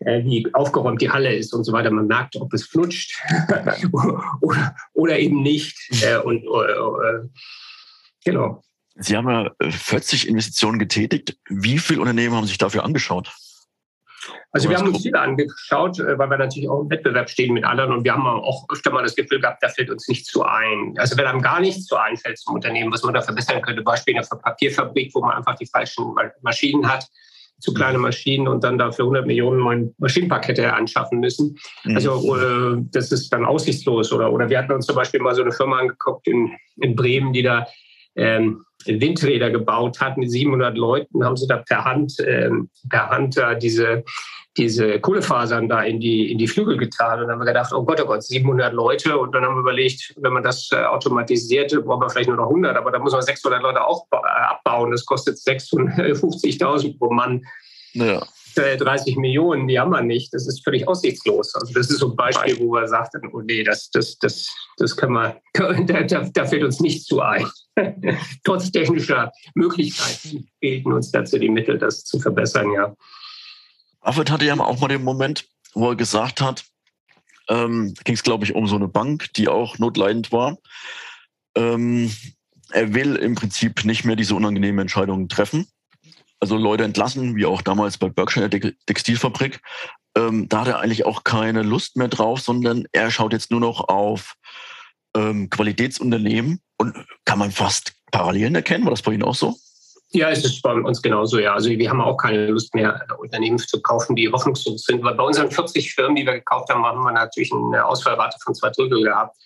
äh, wie aufgeräumt die Halle ist und so weiter. Man merkt, ob es flutscht oder, oder eben nicht. Äh, und äh, genau. Sie haben ja 40 äh, Investitionen getätigt. Wie viele Unternehmen haben sich dafür angeschaut? Also wir haben uns viele angeschaut, äh, weil wir natürlich auch im Wettbewerb stehen mit anderen und wir haben auch öfter mal das Gefühl gehabt, da fällt uns nichts zu ein. Also wenn einem gar nichts zu einfällt zum Unternehmen, was man da verbessern könnte, Beispiel eine Papierfabrik, wo man einfach die falschen Maschinen hat, zu kleine Maschinen und dann dafür 100 Millionen neuen Maschinenpark hätte anschaffen müssen. Mhm. Also äh, das ist dann aussichtslos. Oder, oder wir hatten uns zum Beispiel mal so eine Firma angeguckt in, in Bremen, die da ähm, Windräder gebaut hat mit 700 Leuten, haben sie da per Hand, ähm, per Hand da diese, diese Kohlefasern da in die, in die Flügel getan. Und dann haben wir gedacht, oh Gott, oh Gott, 700 Leute. Und dann haben wir überlegt, wenn man das äh, automatisierte, braucht man vielleicht nur noch 100, aber da muss man 600 Leute auch äh, abbauen. Das kostet 650.000 pro Mann. Ja. 30 Millionen, die haben wir nicht. Das ist völlig aussichtslos. Also das ist so ein Beispiel, wo wir sagten, oh nee, das, das, das, das können wir, da, da fällt uns nicht zu ein. Trotz technischer Möglichkeiten fehlten uns dazu die Mittel, das zu verbessern, ja. Buffett hatte ja auch mal den Moment, wo er gesagt hat, ähm, ging es, glaube ich, um so eine Bank, die auch notleidend war. Ähm, er will im Prinzip nicht mehr diese unangenehmen Entscheidungen treffen also Leute entlassen, wie auch damals bei Berkshire Textilfabrik. Ähm, da hat er eigentlich auch keine Lust mehr drauf, sondern er schaut jetzt nur noch auf ähm, Qualitätsunternehmen und kann man fast Parallelen erkennen. War das bei Ihnen auch so? Ja, es ist bei uns genauso, ja. Also wir haben auch keine Lust mehr, Unternehmen zu kaufen, die hoffnungslos sind. Weil bei unseren 40 Firmen, die wir gekauft haben, haben wir natürlich eine Ausfallrate von zwei Drittel gehabt.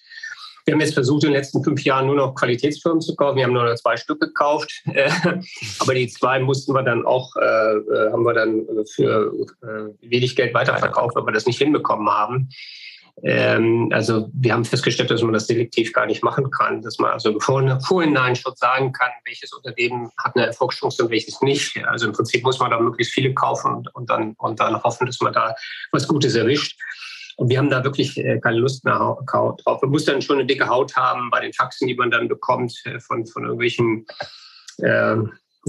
Wir haben jetzt versucht, in den letzten fünf Jahren nur noch Qualitätsfirmen zu kaufen. Wir haben nur noch zwei Stück gekauft. Aber die zwei mussten wir dann auch, äh, äh, haben wir dann für äh, wenig Geld weiterverkauft, weil wir das nicht hinbekommen haben. Ähm, also wir haben festgestellt, dass man das selektiv gar nicht machen kann, dass man also vor, vorhinein schon sagen kann, welches Unternehmen hat eine Erfolgschance und welches nicht. Also im Prinzip muss man da möglichst viele kaufen und, und, dann, und dann hoffen, dass man da was Gutes erwischt. Und wir haben da wirklich äh, keine Lust mehr drauf. Man muss dann schon eine dicke Haut haben bei den Faxen, die man dann bekommt äh, von, von irgendwelchen äh,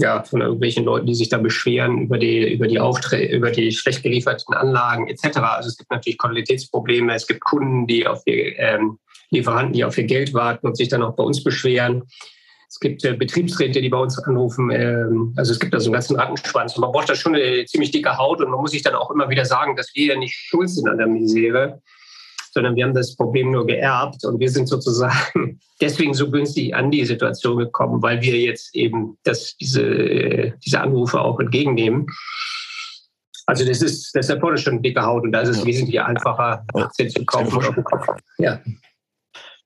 ja, von irgendwelchen Leuten, die sich da beschweren über die, über die Aufträge, über die schlecht gelieferten Anlagen etc. Also es gibt natürlich Qualitätsprobleme, es gibt Kunden, die auf ihr ähm, Lieferanten, die auf ihr Geld warten und sich dann auch bei uns beschweren. Es gibt äh, Betriebsräte, die bei uns anrufen. Ähm, also es gibt da so einen ganzen Rattenschwanz. Und man braucht da schon eine ziemlich dicke Haut und man muss sich dann auch immer wieder sagen, dass wir ja nicht schuld sind an der Misere, sondern wir haben das Problem nur geerbt und wir sind sozusagen deswegen so günstig an die Situation gekommen, weil wir jetzt eben das, diese, diese Anrufe auch entgegennehmen. Also das ist, das erfordert schon dicke Haut und da ist es wesentlich einfacher, Aktien zu kaufen. Ja.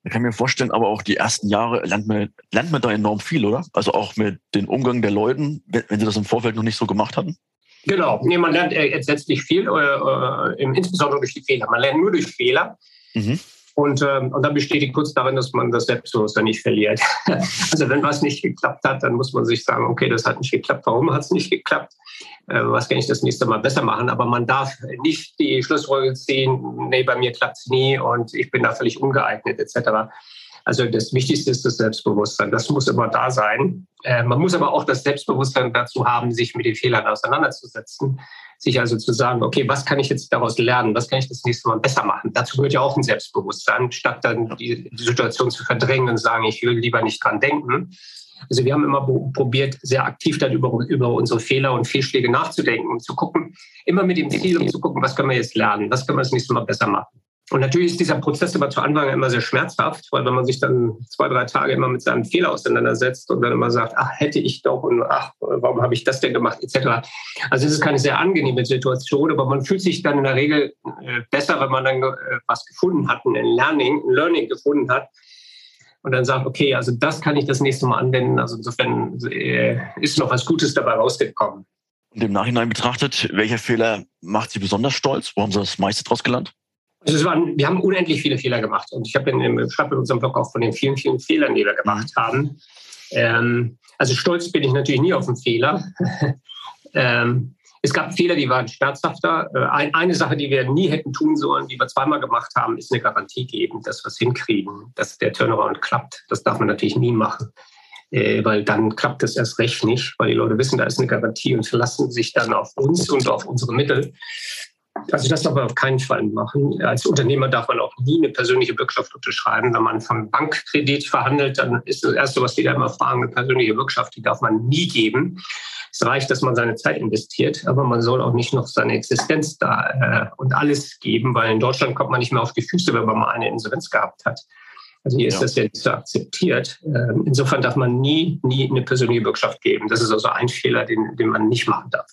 Ich kann mir vorstellen, aber auch die ersten Jahre lernt man, lernt man da enorm viel, oder? Also auch mit den Umgang der Leuten, wenn sie das im Vorfeld noch nicht so gemacht hatten? Genau, nee, man lernt entsetzlich viel, äh, äh insbesondere durch die Fehler. Man lernt nur durch Fehler. Mhm. Und, ähm, und dann besteht die Kunst darin, dass man das Selbstbewusstsein nicht verliert. also wenn was nicht geklappt hat, dann muss man sich sagen, okay, das hat nicht geklappt. Warum hat es nicht geklappt? Äh, was kann ich das nächste Mal besser machen? Aber man darf nicht die Schlussfolgerung ziehen, nee, bei mir klappt es nie und ich bin da völlig ungeeignet etc. Also das Wichtigste ist das Selbstbewusstsein. Das muss immer da sein. Äh, man muss aber auch das Selbstbewusstsein dazu haben, sich mit den Fehlern auseinanderzusetzen sich also zu sagen, okay, was kann ich jetzt daraus lernen? Was kann ich das nächste Mal besser machen? Dazu gehört ja auch ein Selbstbewusstsein, statt dann die, Situation zu verdrängen und sagen, ich will lieber nicht dran denken. Also wir haben immer probiert, sehr aktiv dann über, über unsere Fehler und Fehlschläge nachzudenken und zu gucken, immer mit dem Ziel, um zu gucken, was können wir jetzt lernen? Was können wir das nächste Mal besser machen? Und natürlich ist dieser Prozess immer zu Anfang immer sehr schmerzhaft, weil wenn man sich dann zwei, drei Tage immer mit seinem Fehler auseinandersetzt und dann immer sagt, ach, hätte ich doch und ach, warum habe ich das denn gemacht, etc. Also es ist keine sehr angenehme Situation, aber man fühlt sich dann in der Regel äh, besser, wenn man dann äh, was gefunden hat, ein Learning, ein Learning gefunden hat und dann sagt, okay, also das kann ich das nächste Mal anwenden. Also insofern äh, ist noch was Gutes dabei rausgekommen. Und im Nachhinein betrachtet, welcher Fehler macht Sie besonders stolz? Wo haben Sie das meiste draus gelernt? Also es waren, wir haben unendlich viele Fehler gemacht. Und ich habe in, in, unserem Blog auch von den vielen, vielen Fehlern, die wir gemacht mhm. haben. Ähm, also stolz bin ich natürlich nie auf den Fehler. ähm, es gab Fehler, die waren schmerzhafter. Äh, ein, eine Sache, die wir nie hätten tun sollen, die wir zweimal gemacht haben, ist eine Garantie geben, dass wir es hinkriegen, dass der Turnaround klappt. Das darf man natürlich nie machen, äh, weil dann klappt es erst recht nicht, weil die Leute wissen, da ist eine Garantie und verlassen sich dann auf uns und auf unsere Mittel. Also das darf man auf keinen Fall machen. Als Unternehmer darf man auch nie eine persönliche Bürgschaft unterschreiben. Wenn man vom Bankkredit verhandelt, dann ist das Erste, was die da immer fragen, eine persönliche Bürgschaft, die darf man nie geben. Es reicht, dass man seine Zeit investiert, aber man soll auch nicht noch seine Existenz da äh, und alles geben, weil in Deutschland kommt man nicht mehr auf die Füße, wenn man mal eine Insolvenz gehabt hat. Also hier ja. ist das jetzt so akzeptiert. Ähm, insofern darf man nie, nie eine persönliche Bürgschaft geben. Das ist also ein Fehler, den, den man nicht machen darf.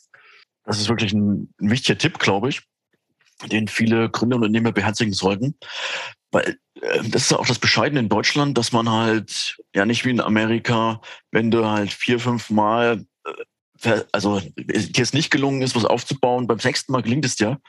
Das ist wirklich ein, ein wichtiger Tipp, glaube ich den viele Gründer und Unternehmer beherzigen sollten. Weil äh, das ist auch das Bescheidene in Deutschland, dass man halt, ja nicht wie in Amerika, wenn du halt vier, fünf Mal, äh, also dir es nicht gelungen ist, was aufzubauen, beim sechsten Mal gelingt es dir.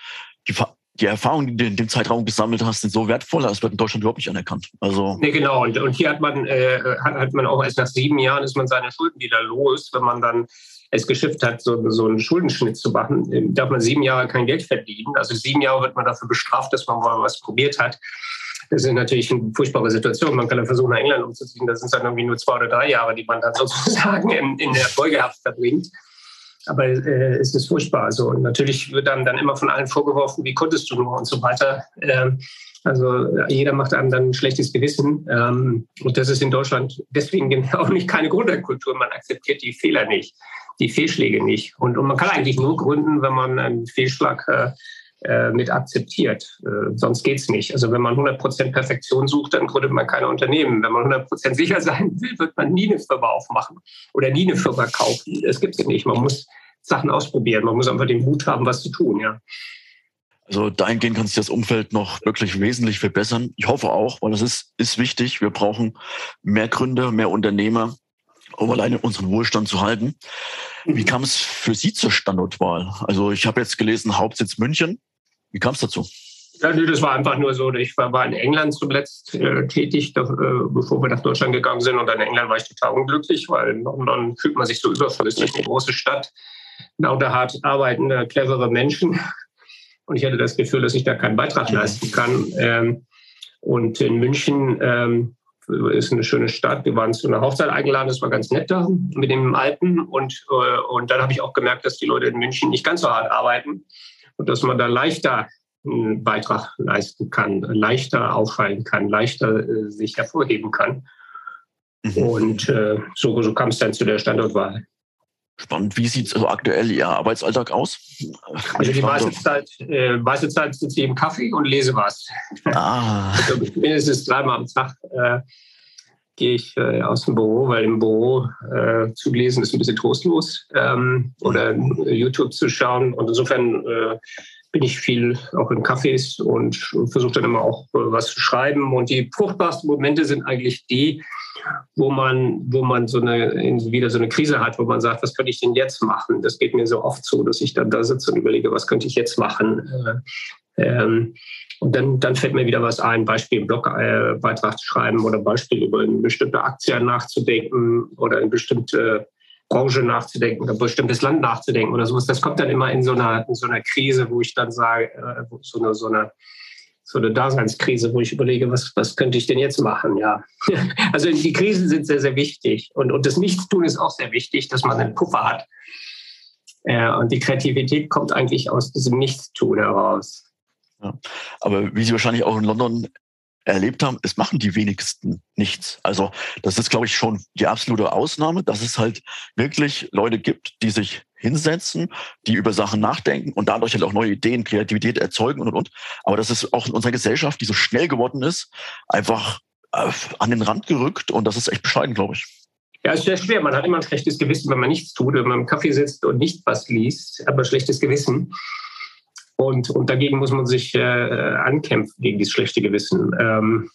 Die, die Erfahrungen, die du in dem Zeitraum gesammelt hast, sind so wertvoll, das wird in Deutschland überhaupt nicht anerkannt. Also nee, genau. Und, und hier hat man, äh, hat, hat man auch erst nach sieben Jahren ist man seine Schulden wieder los, wenn man dann es geschafft hat, so, so einen Schuldenschnitt zu machen, ähm, darf man sieben Jahre kein Geld verdienen. Also sieben Jahre wird man dafür bestraft, dass man mal was probiert hat. Das ist natürlich eine furchtbare Situation. Man kann dann versuchen, nach England umzuziehen. Das sind dann irgendwie nur zwei oder drei Jahre, die man dann sozusagen in, in der Folgehaft verbringt. Aber äh, es ist furchtbar. Also natürlich wird einem dann immer von allen vorgeworfen, wie konntest du nur und so weiter. Ähm, also jeder macht einem dann ein schlechtes Gewissen. Ähm, und das ist in Deutschland deswegen auch nicht keine Gründerkultur. Man akzeptiert die Fehler nicht die Fehlschläge nicht. Und, und man kann eigentlich nur gründen, wenn man einen Fehlschlag äh, äh mit akzeptiert. Äh, sonst geht es nicht. Also wenn man 100% Perfektion sucht, dann gründet man keine Unternehmen. Wenn man 100% sicher sein will, wird man nie eine Firma aufmachen oder nie eine Firma kaufen. Das gibt es nicht. Man muss Sachen ausprobieren. Man muss einfach den Mut haben, was zu tun. Ja. Also dahingehend kann sich das Umfeld noch wirklich wesentlich verbessern. Ich hoffe auch, weil das ist, ist wichtig. Wir brauchen mehr Gründer, mehr Unternehmer, um alleine unseren Wohlstand zu halten. Wie kam es für Sie zur Standortwahl? Also ich habe jetzt gelesen, Hauptsitz München. Wie kam es dazu? Ja, nee, das war einfach nur so. Ich war, war in England zuletzt äh, tätig, da, äh, bevor wir nach Deutschland gegangen sind. Und in England war ich total unglücklich, weil in London fühlt man sich so überflüssig, eine große Stadt, lauter hart arbeitende, clevere Menschen. Und ich hatte das Gefühl, dass ich da keinen Beitrag leisten kann. Ähm, und in München ähm, ist eine schöne Stadt. Wir waren zu einer Hochzeit eingeladen, das war ganz nett da mit dem Alpen. Und, äh, und dann habe ich auch gemerkt, dass die Leute in München nicht ganz so hart arbeiten und dass man da leichter einen Beitrag leisten kann, leichter auffallen kann, leichter äh, sich hervorheben kann. Mhm. Und äh, so, so kam es dann zu der Standortwahl. Spannend. Wie sieht so aktuell Ihr Arbeitsalltag aus? Also die meiste Zeit, äh, meiste Zeit sitze ich im Kaffee und lese was. Ah. Also mindestens dreimal am Tag äh, gehe ich äh, aus dem Büro, weil im Büro äh, zu lesen ist ein bisschen trostlos ähm, oder YouTube zu schauen. Und insofern äh, bin ich viel auch in Cafés und versuche dann immer auch äh, was zu schreiben. Und die fruchtbarsten Momente sind eigentlich die, wo man, wo man so eine, wieder so eine Krise hat, wo man sagt, was könnte ich denn jetzt machen? Das geht mir so oft so, dass ich dann da sitze und überlege, was könnte ich jetzt machen? Äh, ähm, und dann, dann fällt mir wieder was ein, Beispiel im Blogbeitrag äh, zu schreiben oder Beispiel über eine bestimmte Aktie nachzudenken oder eine bestimmte Branche nachzudenken oder ein bestimmtes Land nachzudenken oder sowas. Das kommt dann immer in so einer, in so einer Krise, wo ich dann sage, äh, so eine, so eine so eine Daseinskrise, wo ich überlege, was, was könnte ich denn jetzt machen? Ja. Also die Krisen sind sehr, sehr wichtig. Und, und das Nichtstun ist auch sehr wichtig, dass man einen Puffer hat. Äh, und die Kreativität kommt eigentlich aus diesem Nichtstun heraus. Ja. Aber wie Sie wahrscheinlich auch in London erlebt haben, es machen die wenigsten nichts. Also das ist, glaube ich, schon die absolute Ausnahme, dass es halt wirklich Leute gibt, die sich hinsetzen, die über Sachen nachdenken und dadurch halt auch neue Ideen, Kreativität erzeugen und und und. Aber das ist auch in unserer Gesellschaft, die so schnell geworden ist, einfach äh, an den Rand gerückt und das ist echt bescheiden, glaube ich. Ja, es ist sehr schwer. Man hat immer ein schlechtes Gewissen, wenn man nichts tut, wenn man im Kaffee sitzt und nicht was liest, aber schlechtes Gewissen. Und, und dagegen muss man sich äh, ankämpfen, gegen dieses schlechte Gewissen. Ähm,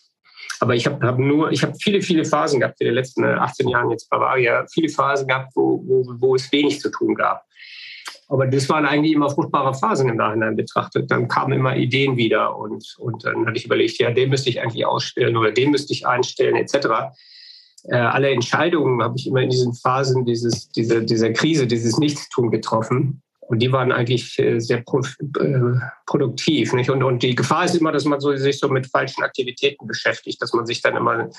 aber ich habe hab nur, ich habe viele, viele Phasen gehabt in den letzten 18 äh, Jahren jetzt Bavaria, viele Phasen gehabt, wo, wo, wo es wenig zu tun gab. Aber das waren eigentlich immer fruchtbare Phasen im Nachhinein betrachtet. Dann kamen immer Ideen wieder und, und dann hatte ich überlegt, ja, den müsste ich eigentlich ausstellen oder den müsste ich einstellen, etc. Äh, alle Entscheidungen habe ich immer in diesen Phasen dieses, diese, dieser Krise, dieses Nichtstun getroffen. Und die waren eigentlich äh, sehr äh, produktiv. Nicht? Und, und die Gefahr ist immer, dass man so, sich so mit falschen Aktivitäten beschäftigt, dass man sich dann immer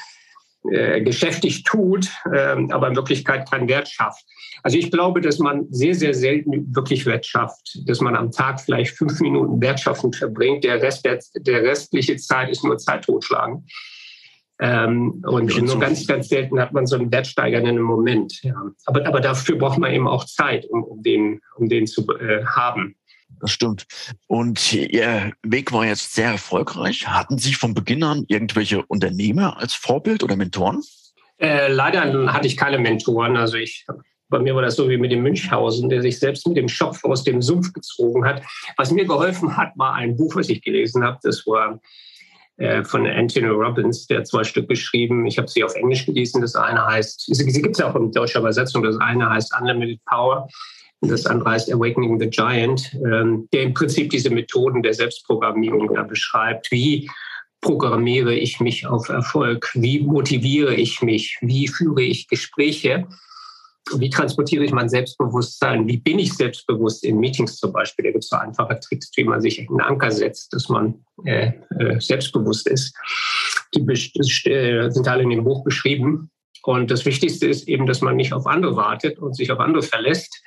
äh, geschäftig tut, äh, aber in Wirklichkeit keinen Wert schafft. Also ich glaube, dass man sehr, sehr selten wirklich Wert schafft, dass man am Tag vielleicht fünf Minuten wertschaffend verbringt. Der, Rest der, der restliche Zeit ist nur Zeit totschlagen. Ähm, und nur so ganz, ganz selten hat man so einen wertsteigernden Moment. Ja. Aber, aber dafür braucht man eben auch Zeit, um, um den, um den zu äh, haben. Das stimmt. Und Ihr Weg war jetzt sehr erfolgreich. Hatten Sie von Beginn an irgendwelche Unternehmer als Vorbild oder Mentoren? Äh, leider hatte ich keine Mentoren. Also ich bei mir war das so wie mit dem Münchhausen, der sich selbst mit dem Schopf aus dem Sumpf gezogen hat. Was mir geholfen hat, war ein Buch, was ich gelesen habe. Das war äh, von Anthony Robbins, der zwei Stück geschrieben. Ich habe sie auf Englisch gelesen. Das eine heißt, sie, sie gibt es ja auch in deutscher Übersetzung. Das eine heißt Unlimited Power und das andere heißt Awakening the Giant, ähm, der im Prinzip diese Methoden der Selbstprogrammierung da beschreibt. Wie programmiere ich mich auf Erfolg? Wie motiviere ich mich? Wie führe ich Gespräche? Wie transportiere ich mein Selbstbewusstsein? Wie bin ich selbstbewusst in Meetings zum Beispiel? Da gibt es so einfache Tricks, wie man sich einen Anker setzt, dass man äh, äh, selbstbewusst ist. Die äh, sind alle in dem Buch beschrieben. Und das Wichtigste ist eben, dass man nicht auf andere wartet und sich auf andere verlässt,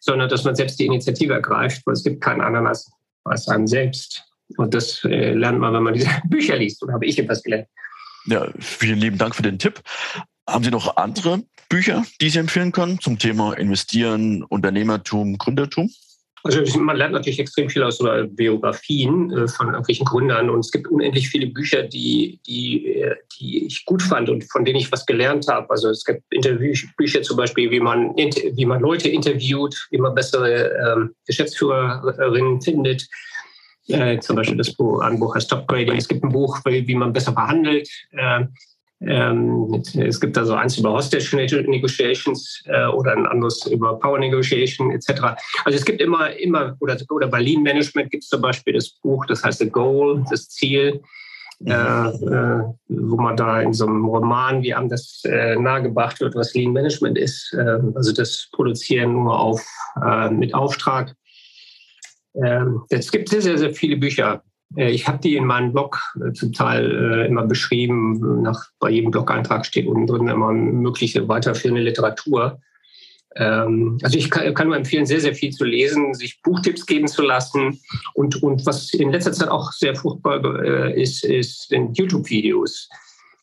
sondern dass man selbst die Initiative ergreift, weil es gibt keinen anderen als, als einem selbst. Und das äh, lernt man, wenn man diese Bücher liest. Oder habe ich etwas gelernt? Ja, vielen lieben Dank für den Tipp. Haben Sie noch andere Bücher, die Sie empfehlen können zum Thema Investieren, Unternehmertum, Gründertum? Also man lernt natürlich extrem viel aus Biografien äh, von irgendwelchen Gründern und es gibt unendlich viele Bücher, die, die, äh, die ich gut fand und von denen ich was gelernt habe. Also es gibt Interviewbücher zum Beispiel, wie man, wie man Leute interviewt, wie man bessere ähm, Geschäftsführerinnen findet. Äh, zum Beispiel das Buch, ein Buch heißt Top Grading. Es gibt ein Buch, wie man besser verhandelt. Äh, ähm, es gibt da so eins über Hostage Negotiations äh, oder ein anderes über Power Negotiation etc. Also es gibt immer, immer oder, oder bei Lean Management gibt es zum Beispiel das Buch, das heißt The Goal, das Ziel, äh, äh, wo man da in so einem Roman, wie einem das äh, nahegebracht wird, was Lean Management ist, äh, also das Produzieren nur auf, äh, mit Auftrag. Ähm, es gibt sehr, sehr, sehr viele Bücher ich habe die in meinem Blog äh, zum Teil äh, immer beschrieben. Nach, bei jedem Blog-Eintrag steht unten drin immer mögliche weiterführende Literatur. Ähm, also ich kann, kann, nur empfehlen, sehr, sehr viel zu lesen, sich Buchtipps geben zu lassen. Und, und was in letzter Zeit auch sehr fruchtbar ist, ist sind YouTube-Videos.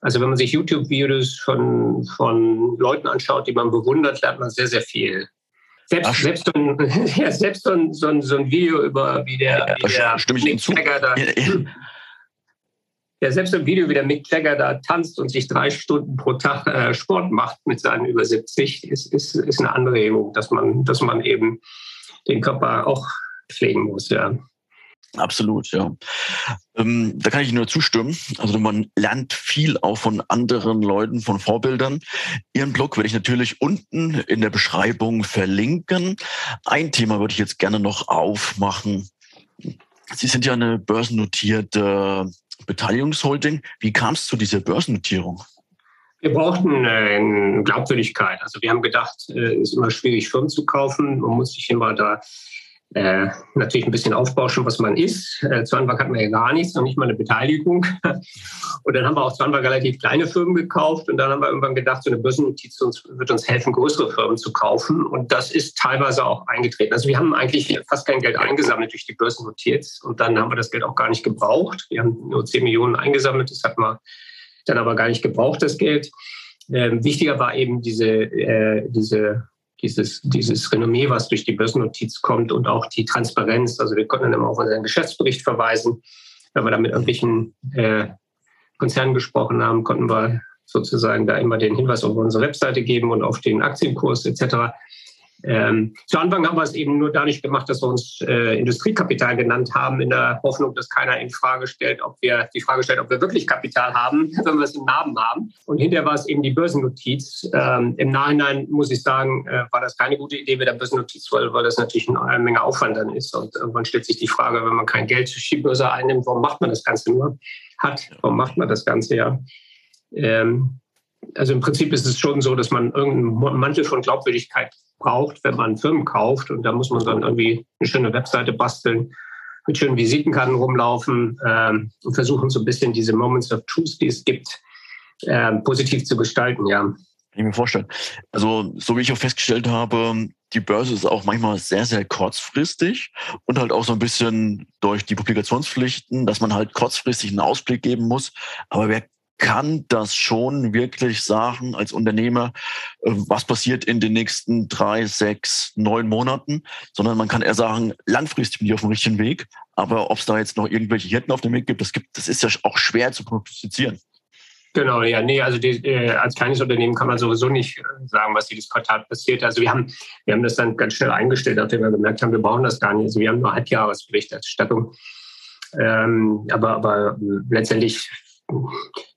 Also wenn man sich YouTube-Videos von, von Leuten anschaut, die man bewundert, lernt man sehr, sehr viel. Selbst, selbst, so ein, ja, selbst so, ein, so, ein, so ein Video über wie der, ja, wie der stimme ich Mick zu. Jagger da, ja, selbst ein Video wie der Mick Jagger da tanzt und sich drei Stunden pro Tag äh, Sport macht mit seinen über 70, ist, ist, ist eine Anregung, dass man, dass man eben den Körper auch pflegen muss, ja. Absolut, ja. Ähm, da kann ich nur zustimmen. Also man lernt viel auch von anderen Leuten, von Vorbildern. Ihren Blog werde ich natürlich unten in der Beschreibung verlinken. Ein Thema würde ich jetzt gerne noch aufmachen. Sie sind ja eine börsennotierte Beteiligungsholding. Wie kam es zu dieser Börsennotierung? Wir brauchten äh, Glaubwürdigkeit. Also wir haben gedacht, es äh, ist immer schwierig, Firmen zu kaufen. Man muss sich immer da äh, natürlich ein bisschen aufbauschen, was man ist. Äh, Anfang hatten wir ja gar nichts, noch nicht mal eine Beteiligung. Und dann haben wir auch zu Anfang relativ kleine Firmen gekauft und dann haben wir irgendwann gedacht, so eine Börsennotiz wird uns helfen, größere Firmen zu kaufen. Und das ist teilweise auch eingetreten. Also wir haben eigentlich fast kein Geld eingesammelt durch die Börsennotiz und dann haben wir das Geld auch gar nicht gebraucht. Wir haben nur 10 Millionen eingesammelt, das hat man dann aber gar nicht gebraucht, das Geld. Ähm, wichtiger war eben diese, äh, diese dieses, dieses Renommee, was durch die Börsennotiz kommt und auch die Transparenz. Also wir konnten dann immer auf unseren Geschäftsbericht verweisen. Wenn wir da mit irgendwelchen äh, Konzernen gesprochen haben, konnten wir sozusagen da immer den Hinweis auf unsere Webseite geben und auf den Aktienkurs etc. Ähm, zu Anfang haben wir es eben nur dadurch gemacht, dass wir uns äh, Industriekapital genannt haben, in der Hoffnung, dass keiner in Frage stellt, ob wir die Frage stellt, ob wir wirklich Kapital haben, wenn wir es im Namen haben. Und hinterher war es eben die Börsennotiz. Ähm, Im Nachhinein muss ich sagen, äh, war das keine gute Idee mit der Börsennotiz, weil, weil das natürlich eine Menge Aufwand dann ist. Und irgendwann stellt sich die Frage, wenn man kein Geld für die Börse einnimmt, warum macht man das Ganze nur? Hat, warum macht man das Ganze ja? Ähm, also im Prinzip ist es schon so, dass man irgendeinen Mantel von Glaubwürdigkeit braucht, wenn man Firmen kauft. Und da muss man dann irgendwie eine schöne Webseite basteln, mit schönen Visitenkarten rumlaufen ähm, und versuchen so ein bisschen diese Moments of Truth, die es gibt, äh, positiv zu gestalten, ja. Kann ich mir vorstellen. Also, so wie ich auch festgestellt habe, die Börse ist auch manchmal sehr, sehr kurzfristig und halt auch so ein bisschen durch die Publikationspflichten, dass man halt kurzfristig einen Ausblick geben muss. Aber wer kann das schon wirklich sagen als Unternehmer, äh, was passiert in den nächsten drei, sechs, neun Monaten, sondern man kann eher sagen, langfristig bin ich auf dem richtigen Weg. Aber ob es da jetzt noch irgendwelche Hirten auf dem Weg gibt, das gibt, das ist ja auch schwer zu prognostizieren. Genau, ja, nee, also die, äh, als kleines Unternehmen kann man sowieso nicht äh, sagen, was jedes Quartal passiert. Also wir haben, wir haben das dann ganz schnell eingestellt, nachdem wir gemerkt haben, wir brauchen das gar nicht. Also wir haben nur Halbjahresberichterstattung. Ähm, aber, aber letztendlich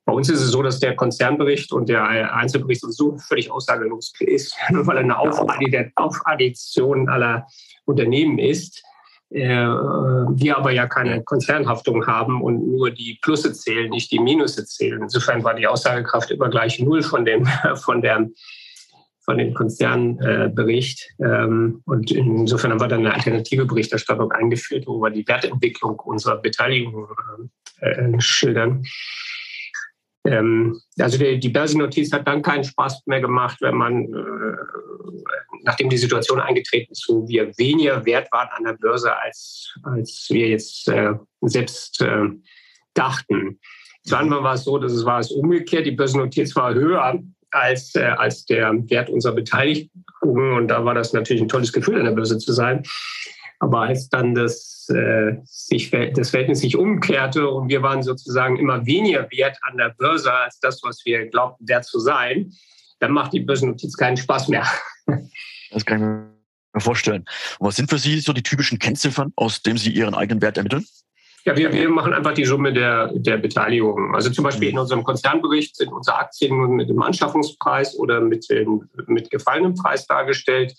bei uns ist es so, dass der Konzernbericht und der Einzelbericht so völlig aussagelos ist, weil er eine Aufaddition aller Unternehmen ist. Äh, wir aber ja keine Konzernhaftung haben und nur die Plusse zählen, nicht die Minusse zählen. Insofern war die Aussagekraft immer gleich null von dem, von der, von dem Konzernbericht. Ähm, und insofern haben wir dann eine alternative Berichterstattung eingeführt, wo wir die Wertentwicklung unserer Beteiligung äh, schildern. Ähm, also die, die Börsennotiz hat dann keinen Spaß mehr gemacht, wenn man, äh, nachdem die Situation eingetreten ist, wo wir weniger wert waren an der Börse, als, als wir jetzt äh, selbst äh, dachten. Anfang war es so, dass es war es umgekehrt. Die Börsennotiz war höher als, äh, als der Wert unserer Beteiligung. Und da war das natürlich ein tolles Gefühl, an der Börse zu sein. Aber als dann das, äh, sich, das Verhältnis sich umkehrte und wir waren sozusagen immer weniger wert an der Börse als das, was wir glaubten, wert zu sein, dann macht die Börsennotiz keinen Spaß mehr. Das kann ich mir vorstellen. Und was sind für Sie so die typischen Kennziffern, aus denen Sie Ihren eigenen Wert ermitteln? Ja, wir, wir machen einfach die Summe der, der Beteiligung. Also zum Beispiel in unserem Konzernbericht sind unsere Aktien mit dem Anschaffungspreis oder mit, dem, mit gefallenem Preis dargestellt.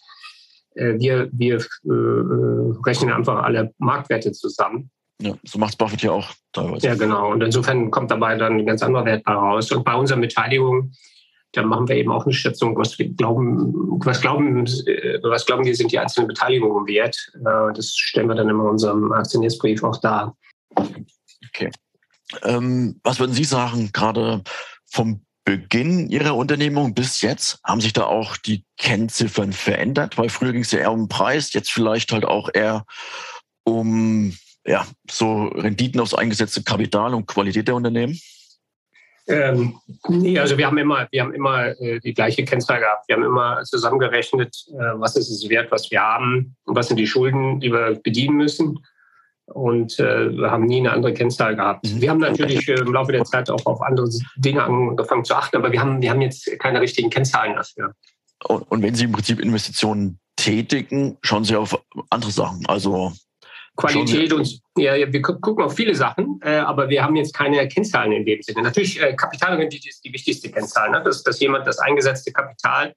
Äh, wir, wir äh, rechnen einfach alle Marktwerte zusammen. Ja, so macht Buffett ja auch teilweise. Ja, genau. Und insofern kommt dabei dann ein ganz anderer Wert heraus. Und bei unserer Beteiligung, da machen wir eben auch eine Schätzung, was glauben, was glauben, äh, was glauben wir, sind die einzelnen Beteiligungen wert. Das stellen wir dann in unserem Aktionärsbrief auch dar. Okay. Ähm, was würden Sie sagen, gerade vom Beginn Ihrer Unternehmung bis jetzt? Haben sich da auch die Kennziffern verändert? Weil früher ging es ja eher um Preis, jetzt vielleicht halt auch eher um ja, so Renditen aufs eingesetzte Kapital und Qualität der Unternehmen? Ähm, nee, also wir haben immer, wir haben immer äh, die gleiche Kennzahl gehabt. Wir haben immer zusammengerechnet, äh, was ist es wert, was wir haben und was sind die Schulden, die wir bedienen müssen. Und äh, wir haben nie eine andere Kennzahl gehabt. Mhm. Wir haben natürlich äh, im Laufe der Zeit auch auf andere Dinge angefangen zu achten, aber wir haben, wir haben jetzt keine richtigen Kennzahlen dafür. Und, und wenn Sie im Prinzip Investitionen tätigen, schauen Sie auf andere Sachen. Also Qualität und ja, wir gucken auf viele Sachen, äh, aber wir haben jetzt keine Kennzahlen in dem Sinne. Natürlich, äh, Kapitalrendite ist die wichtigste Kennzahl, ne? dass, dass jemand das eingesetzte Kapital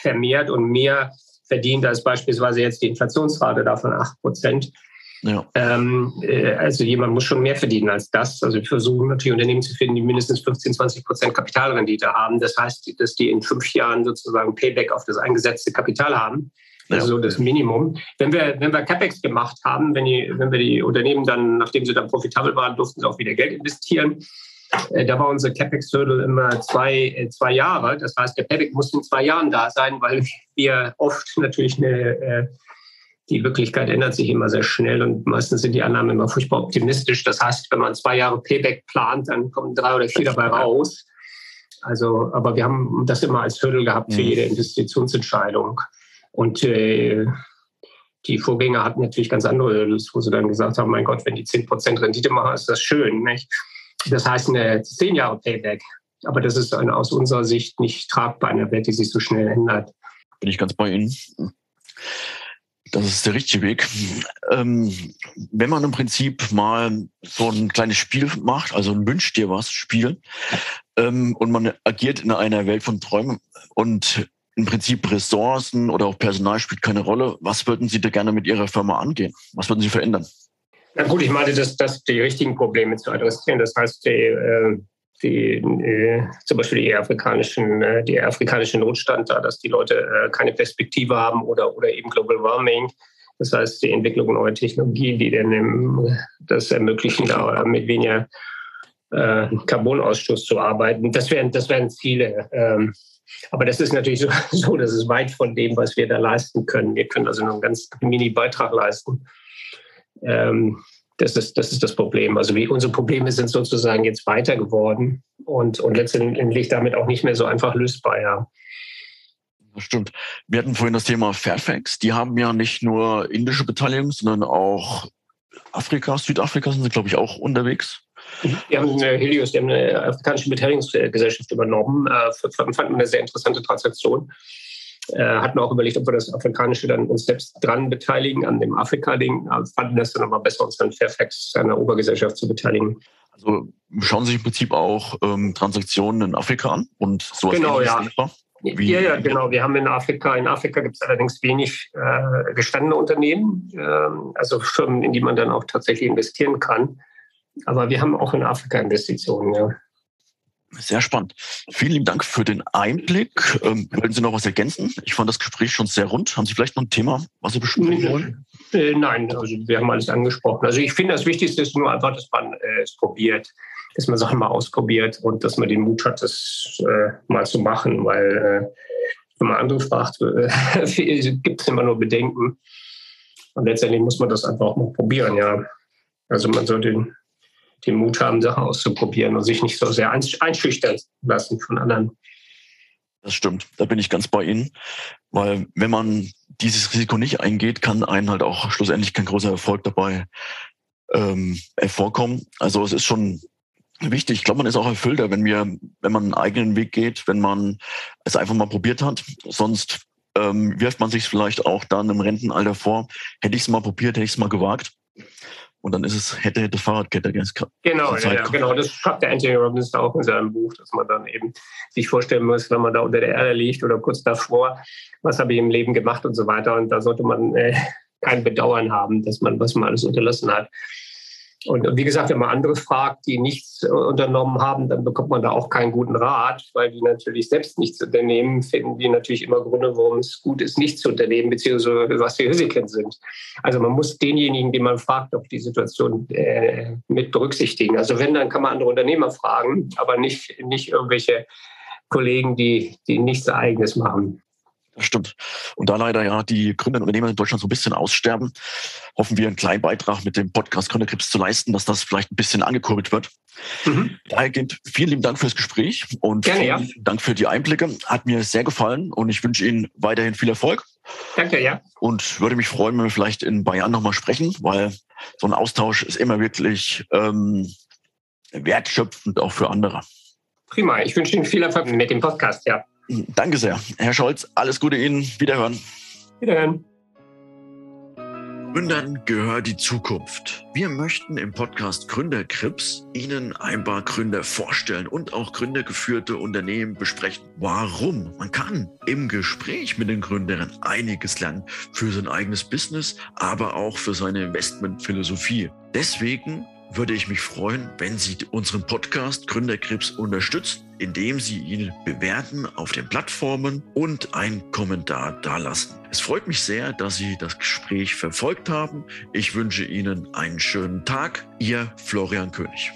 vermehrt und mehr verdient als beispielsweise jetzt die Inflationsrate davon 8 Prozent. Ja. Ähm, äh, also jemand muss schon mehr verdienen als das. Also wir versuchen natürlich Unternehmen zu finden, die mindestens 15, 20 Prozent Kapitalrendite haben. Das heißt, dass die in fünf Jahren sozusagen Payback auf das eingesetzte Kapital haben. Also so das Minimum. Wenn wir, wenn wir CapEx gemacht haben, wenn, die, wenn wir die Unternehmen dann, nachdem sie dann profitabel waren, durften sie auch wieder Geld investieren. Äh, da war unser CapEx-Hürde immer zwei, äh, zwei Jahre. Das heißt, der Payback muss in zwei Jahren da sein, weil wir oft natürlich eine, die Wirklichkeit ändert sich immer sehr schnell und meistens sind die Annahmen immer furchtbar optimistisch. Das heißt, wenn man zwei Jahre Payback plant, dann kommen drei oder vier dabei raus. Also, aber wir haben das immer als Hürde gehabt für mhm. jede Investitionsentscheidung. Und äh, die Vorgänger hatten natürlich ganz andere Hurdles, wo sie dann gesagt haben, mein Gott, wenn die 10% Rendite machen, ist das schön. Nicht? Das heißt eine 10 Jahre Payback. Aber das ist eine, aus unserer Sicht nicht tragbar in einer Welt, die sich so schnell ändert. Bin ich ganz bei Ihnen. Das ist der richtige Weg. Ähm, wenn man im Prinzip mal so ein kleines Spiel macht, also ein Wünsch dir was Spiel, ähm, und man agiert in einer Welt von Träumen und im Prinzip Ressourcen oder auch Personal spielt keine Rolle. Was würden Sie da gerne mit Ihrer Firma angehen? Was würden Sie verändern? Na gut, ich meine, dass das die richtigen Probleme zu adressieren. Das heißt, die, äh, die, äh, zum Beispiel die afrikanischen, äh, afrikanische Notstand da, dass die Leute keine Perspektive haben oder, oder eben Global Warming. Das heißt, die Entwicklung neuer Technologien, die dann das ermöglichen, da mit weniger Carbonausstoß zu arbeiten. Das wären, das wären Ziele. Ähm, aber das ist natürlich so, so, das ist weit von dem, was wir da leisten können. Wir können also nur einen ganz Mini-Beitrag leisten. Ähm, das ist, das ist das Problem. Also wie, unsere Probleme sind sozusagen jetzt weiter geworden und, und letztendlich damit auch nicht mehr so einfach lösbar, ja. Das stimmt. Wir hatten vorhin das Thema Fairfax. Die haben ja nicht nur indische Beteiligung, sondern auch Afrika, Südafrika sind sie, glaube ich, auch unterwegs. Wir haben eine Helios, die haben eine afrikanische Beteiligungsgesellschaft übernommen, äh, fanden eine sehr interessante Transaktion. Äh, hatten auch überlegt, ob wir das Afrikanische dann uns selbst dran beteiligen an dem Afrika-Ding, fanden das dann aber besser, uns dann Fairfax einer Obergesellschaft zu beteiligen. Also schauen Sie sich im Prinzip auch ähm, Transaktionen in Afrika an und sowas genau, ja. Wie ja, ja, genau. Wir haben in Afrika, in Afrika gibt es allerdings wenig äh, gestandene Unternehmen, äh, also Firmen, in die man dann auch tatsächlich investieren kann. Aber wir haben auch in Afrika Investitionen, ja. Sehr spannend. Vielen lieben Dank für den Einblick. Ähm, wollen Sie noch was ergänzen? Ich fand das Gespräch schon sehr rund. Haben Sie vielleicht noch ein Thema, was Sie besprechen wollen? Äh, nein, also wir haben alles angesprochen. Also ich finde, das Wichtigste ist nur einfach, dass man äh, es probiert, dass man Sachen mal ausprobiert und dass man den Mut hat, das äh, mal zu machen, weil äh, wenn man andere fragt, äh, gibt es immer nur Bedenken. Und letztendlich muss man das einfach auch mal probieren, ja. Also man soll den Mut haben, Sachen auszuprobieren und sich nicht so sehr einschüchtern lassen von anderen. Das stimmt, da bin ich ganz bei Ihnen. Weil wenn man dieses Risiko nicht eingeht, kann einen halt auch schlussendlich kein großer Erfolg dabei ähm, hervorkommen. Also es ist schon wichtig. Ich glaube, man ist auch erfüllter, wenn wir, wenn man einen eigenen Weg geht, wenn man es einfach mal probiert hat. Sonst ähm, wirft man sich vielleicht auch dann im Rentenalter vor, hätte ich es mal probiert, hätte ich es mal gewagt. Und dann ist es, hätte, hätte Fahrradkette. Genau, ja, ja, genau. Das schreibt der Anthony Robbins auch in seinem Buch, dass man dann eben sich vorstellen muss, wenn man da unter der Erde liegt oder kurz davor, was habe ich im Leben gemacht und so weiter. Und da sollte man äh, kein Bedauern haben, dass man, was man alles unterlassen hat. Und wie gesagt, wenn man andere fragt, die nichts unternommen haben, dann bekommt man da auch keinen guten Rat, weil die natürlich selbst nichts unternehmen, finden die natürlich immer Gründe, warum es gut ist, nichts zu unternehmen, beziehungsweise was die Risiken sind. Also man muss denjenigen, den man fragt, auf die Situation äh, mit berücksichtigen. Also wenn, dann kann man andere Unternehmer fragen, aber nicht, nicht irgendwelche Kollegen, die, die nichts Eigenes machen. Das stimmt. Und da leider ja die Gründer und Unternehmer in Deutschland so ein bisschen aussterben, hoffen wir einen kleinen Beitrag mit dem Podcast Gründerkrips zu leisten, dass das vielleicht ein bisschen angekurbelt wird. Mhm. Dahergehend vielen lieben Dank fürs Gespräch und Gerne, ja. Dank für die Einblicke. Hat mir sehr gefallen und ich wünsche Ihnen weiterhin viel Erfolg. Danke, ja. Und würde mich freuen, wenn wir vielleicht in Bayern nochmal sprechen, weil so ein Austausch ist immer wirklich ähm, wertschöpfend auch für andere. Prima. Ich wünsche Ihnen viel Erfolg mit dem Podcast, ja. Danke sehr. Herr Scholz, alles Gute Ihnen. Wiederhören. Wiederhören. Gründern gehört die Zukunft. Wir möchten im Podcast Gründerkrips Ihnen ein paar Gründer vorstellen und auch gründergeführte Unternehmen besprechen. Warum? Man kann im Gespräch mit den Gründern einiges lernen für sein eigenes Business, aber auch für seine Investmentphilosophie. Deswegen würde ich mich freuen, wenn Sie unseren Podcast Gründerkrebs unterstützen, indem Sie ihn bewerten auf den Plattformen und einen Kommentar dalassen. Es freut mich sehr, dass Sie das Gespräch verfolgt haben. Ich wünsche Ihnen einen schönen Tag. Ihr Florian König.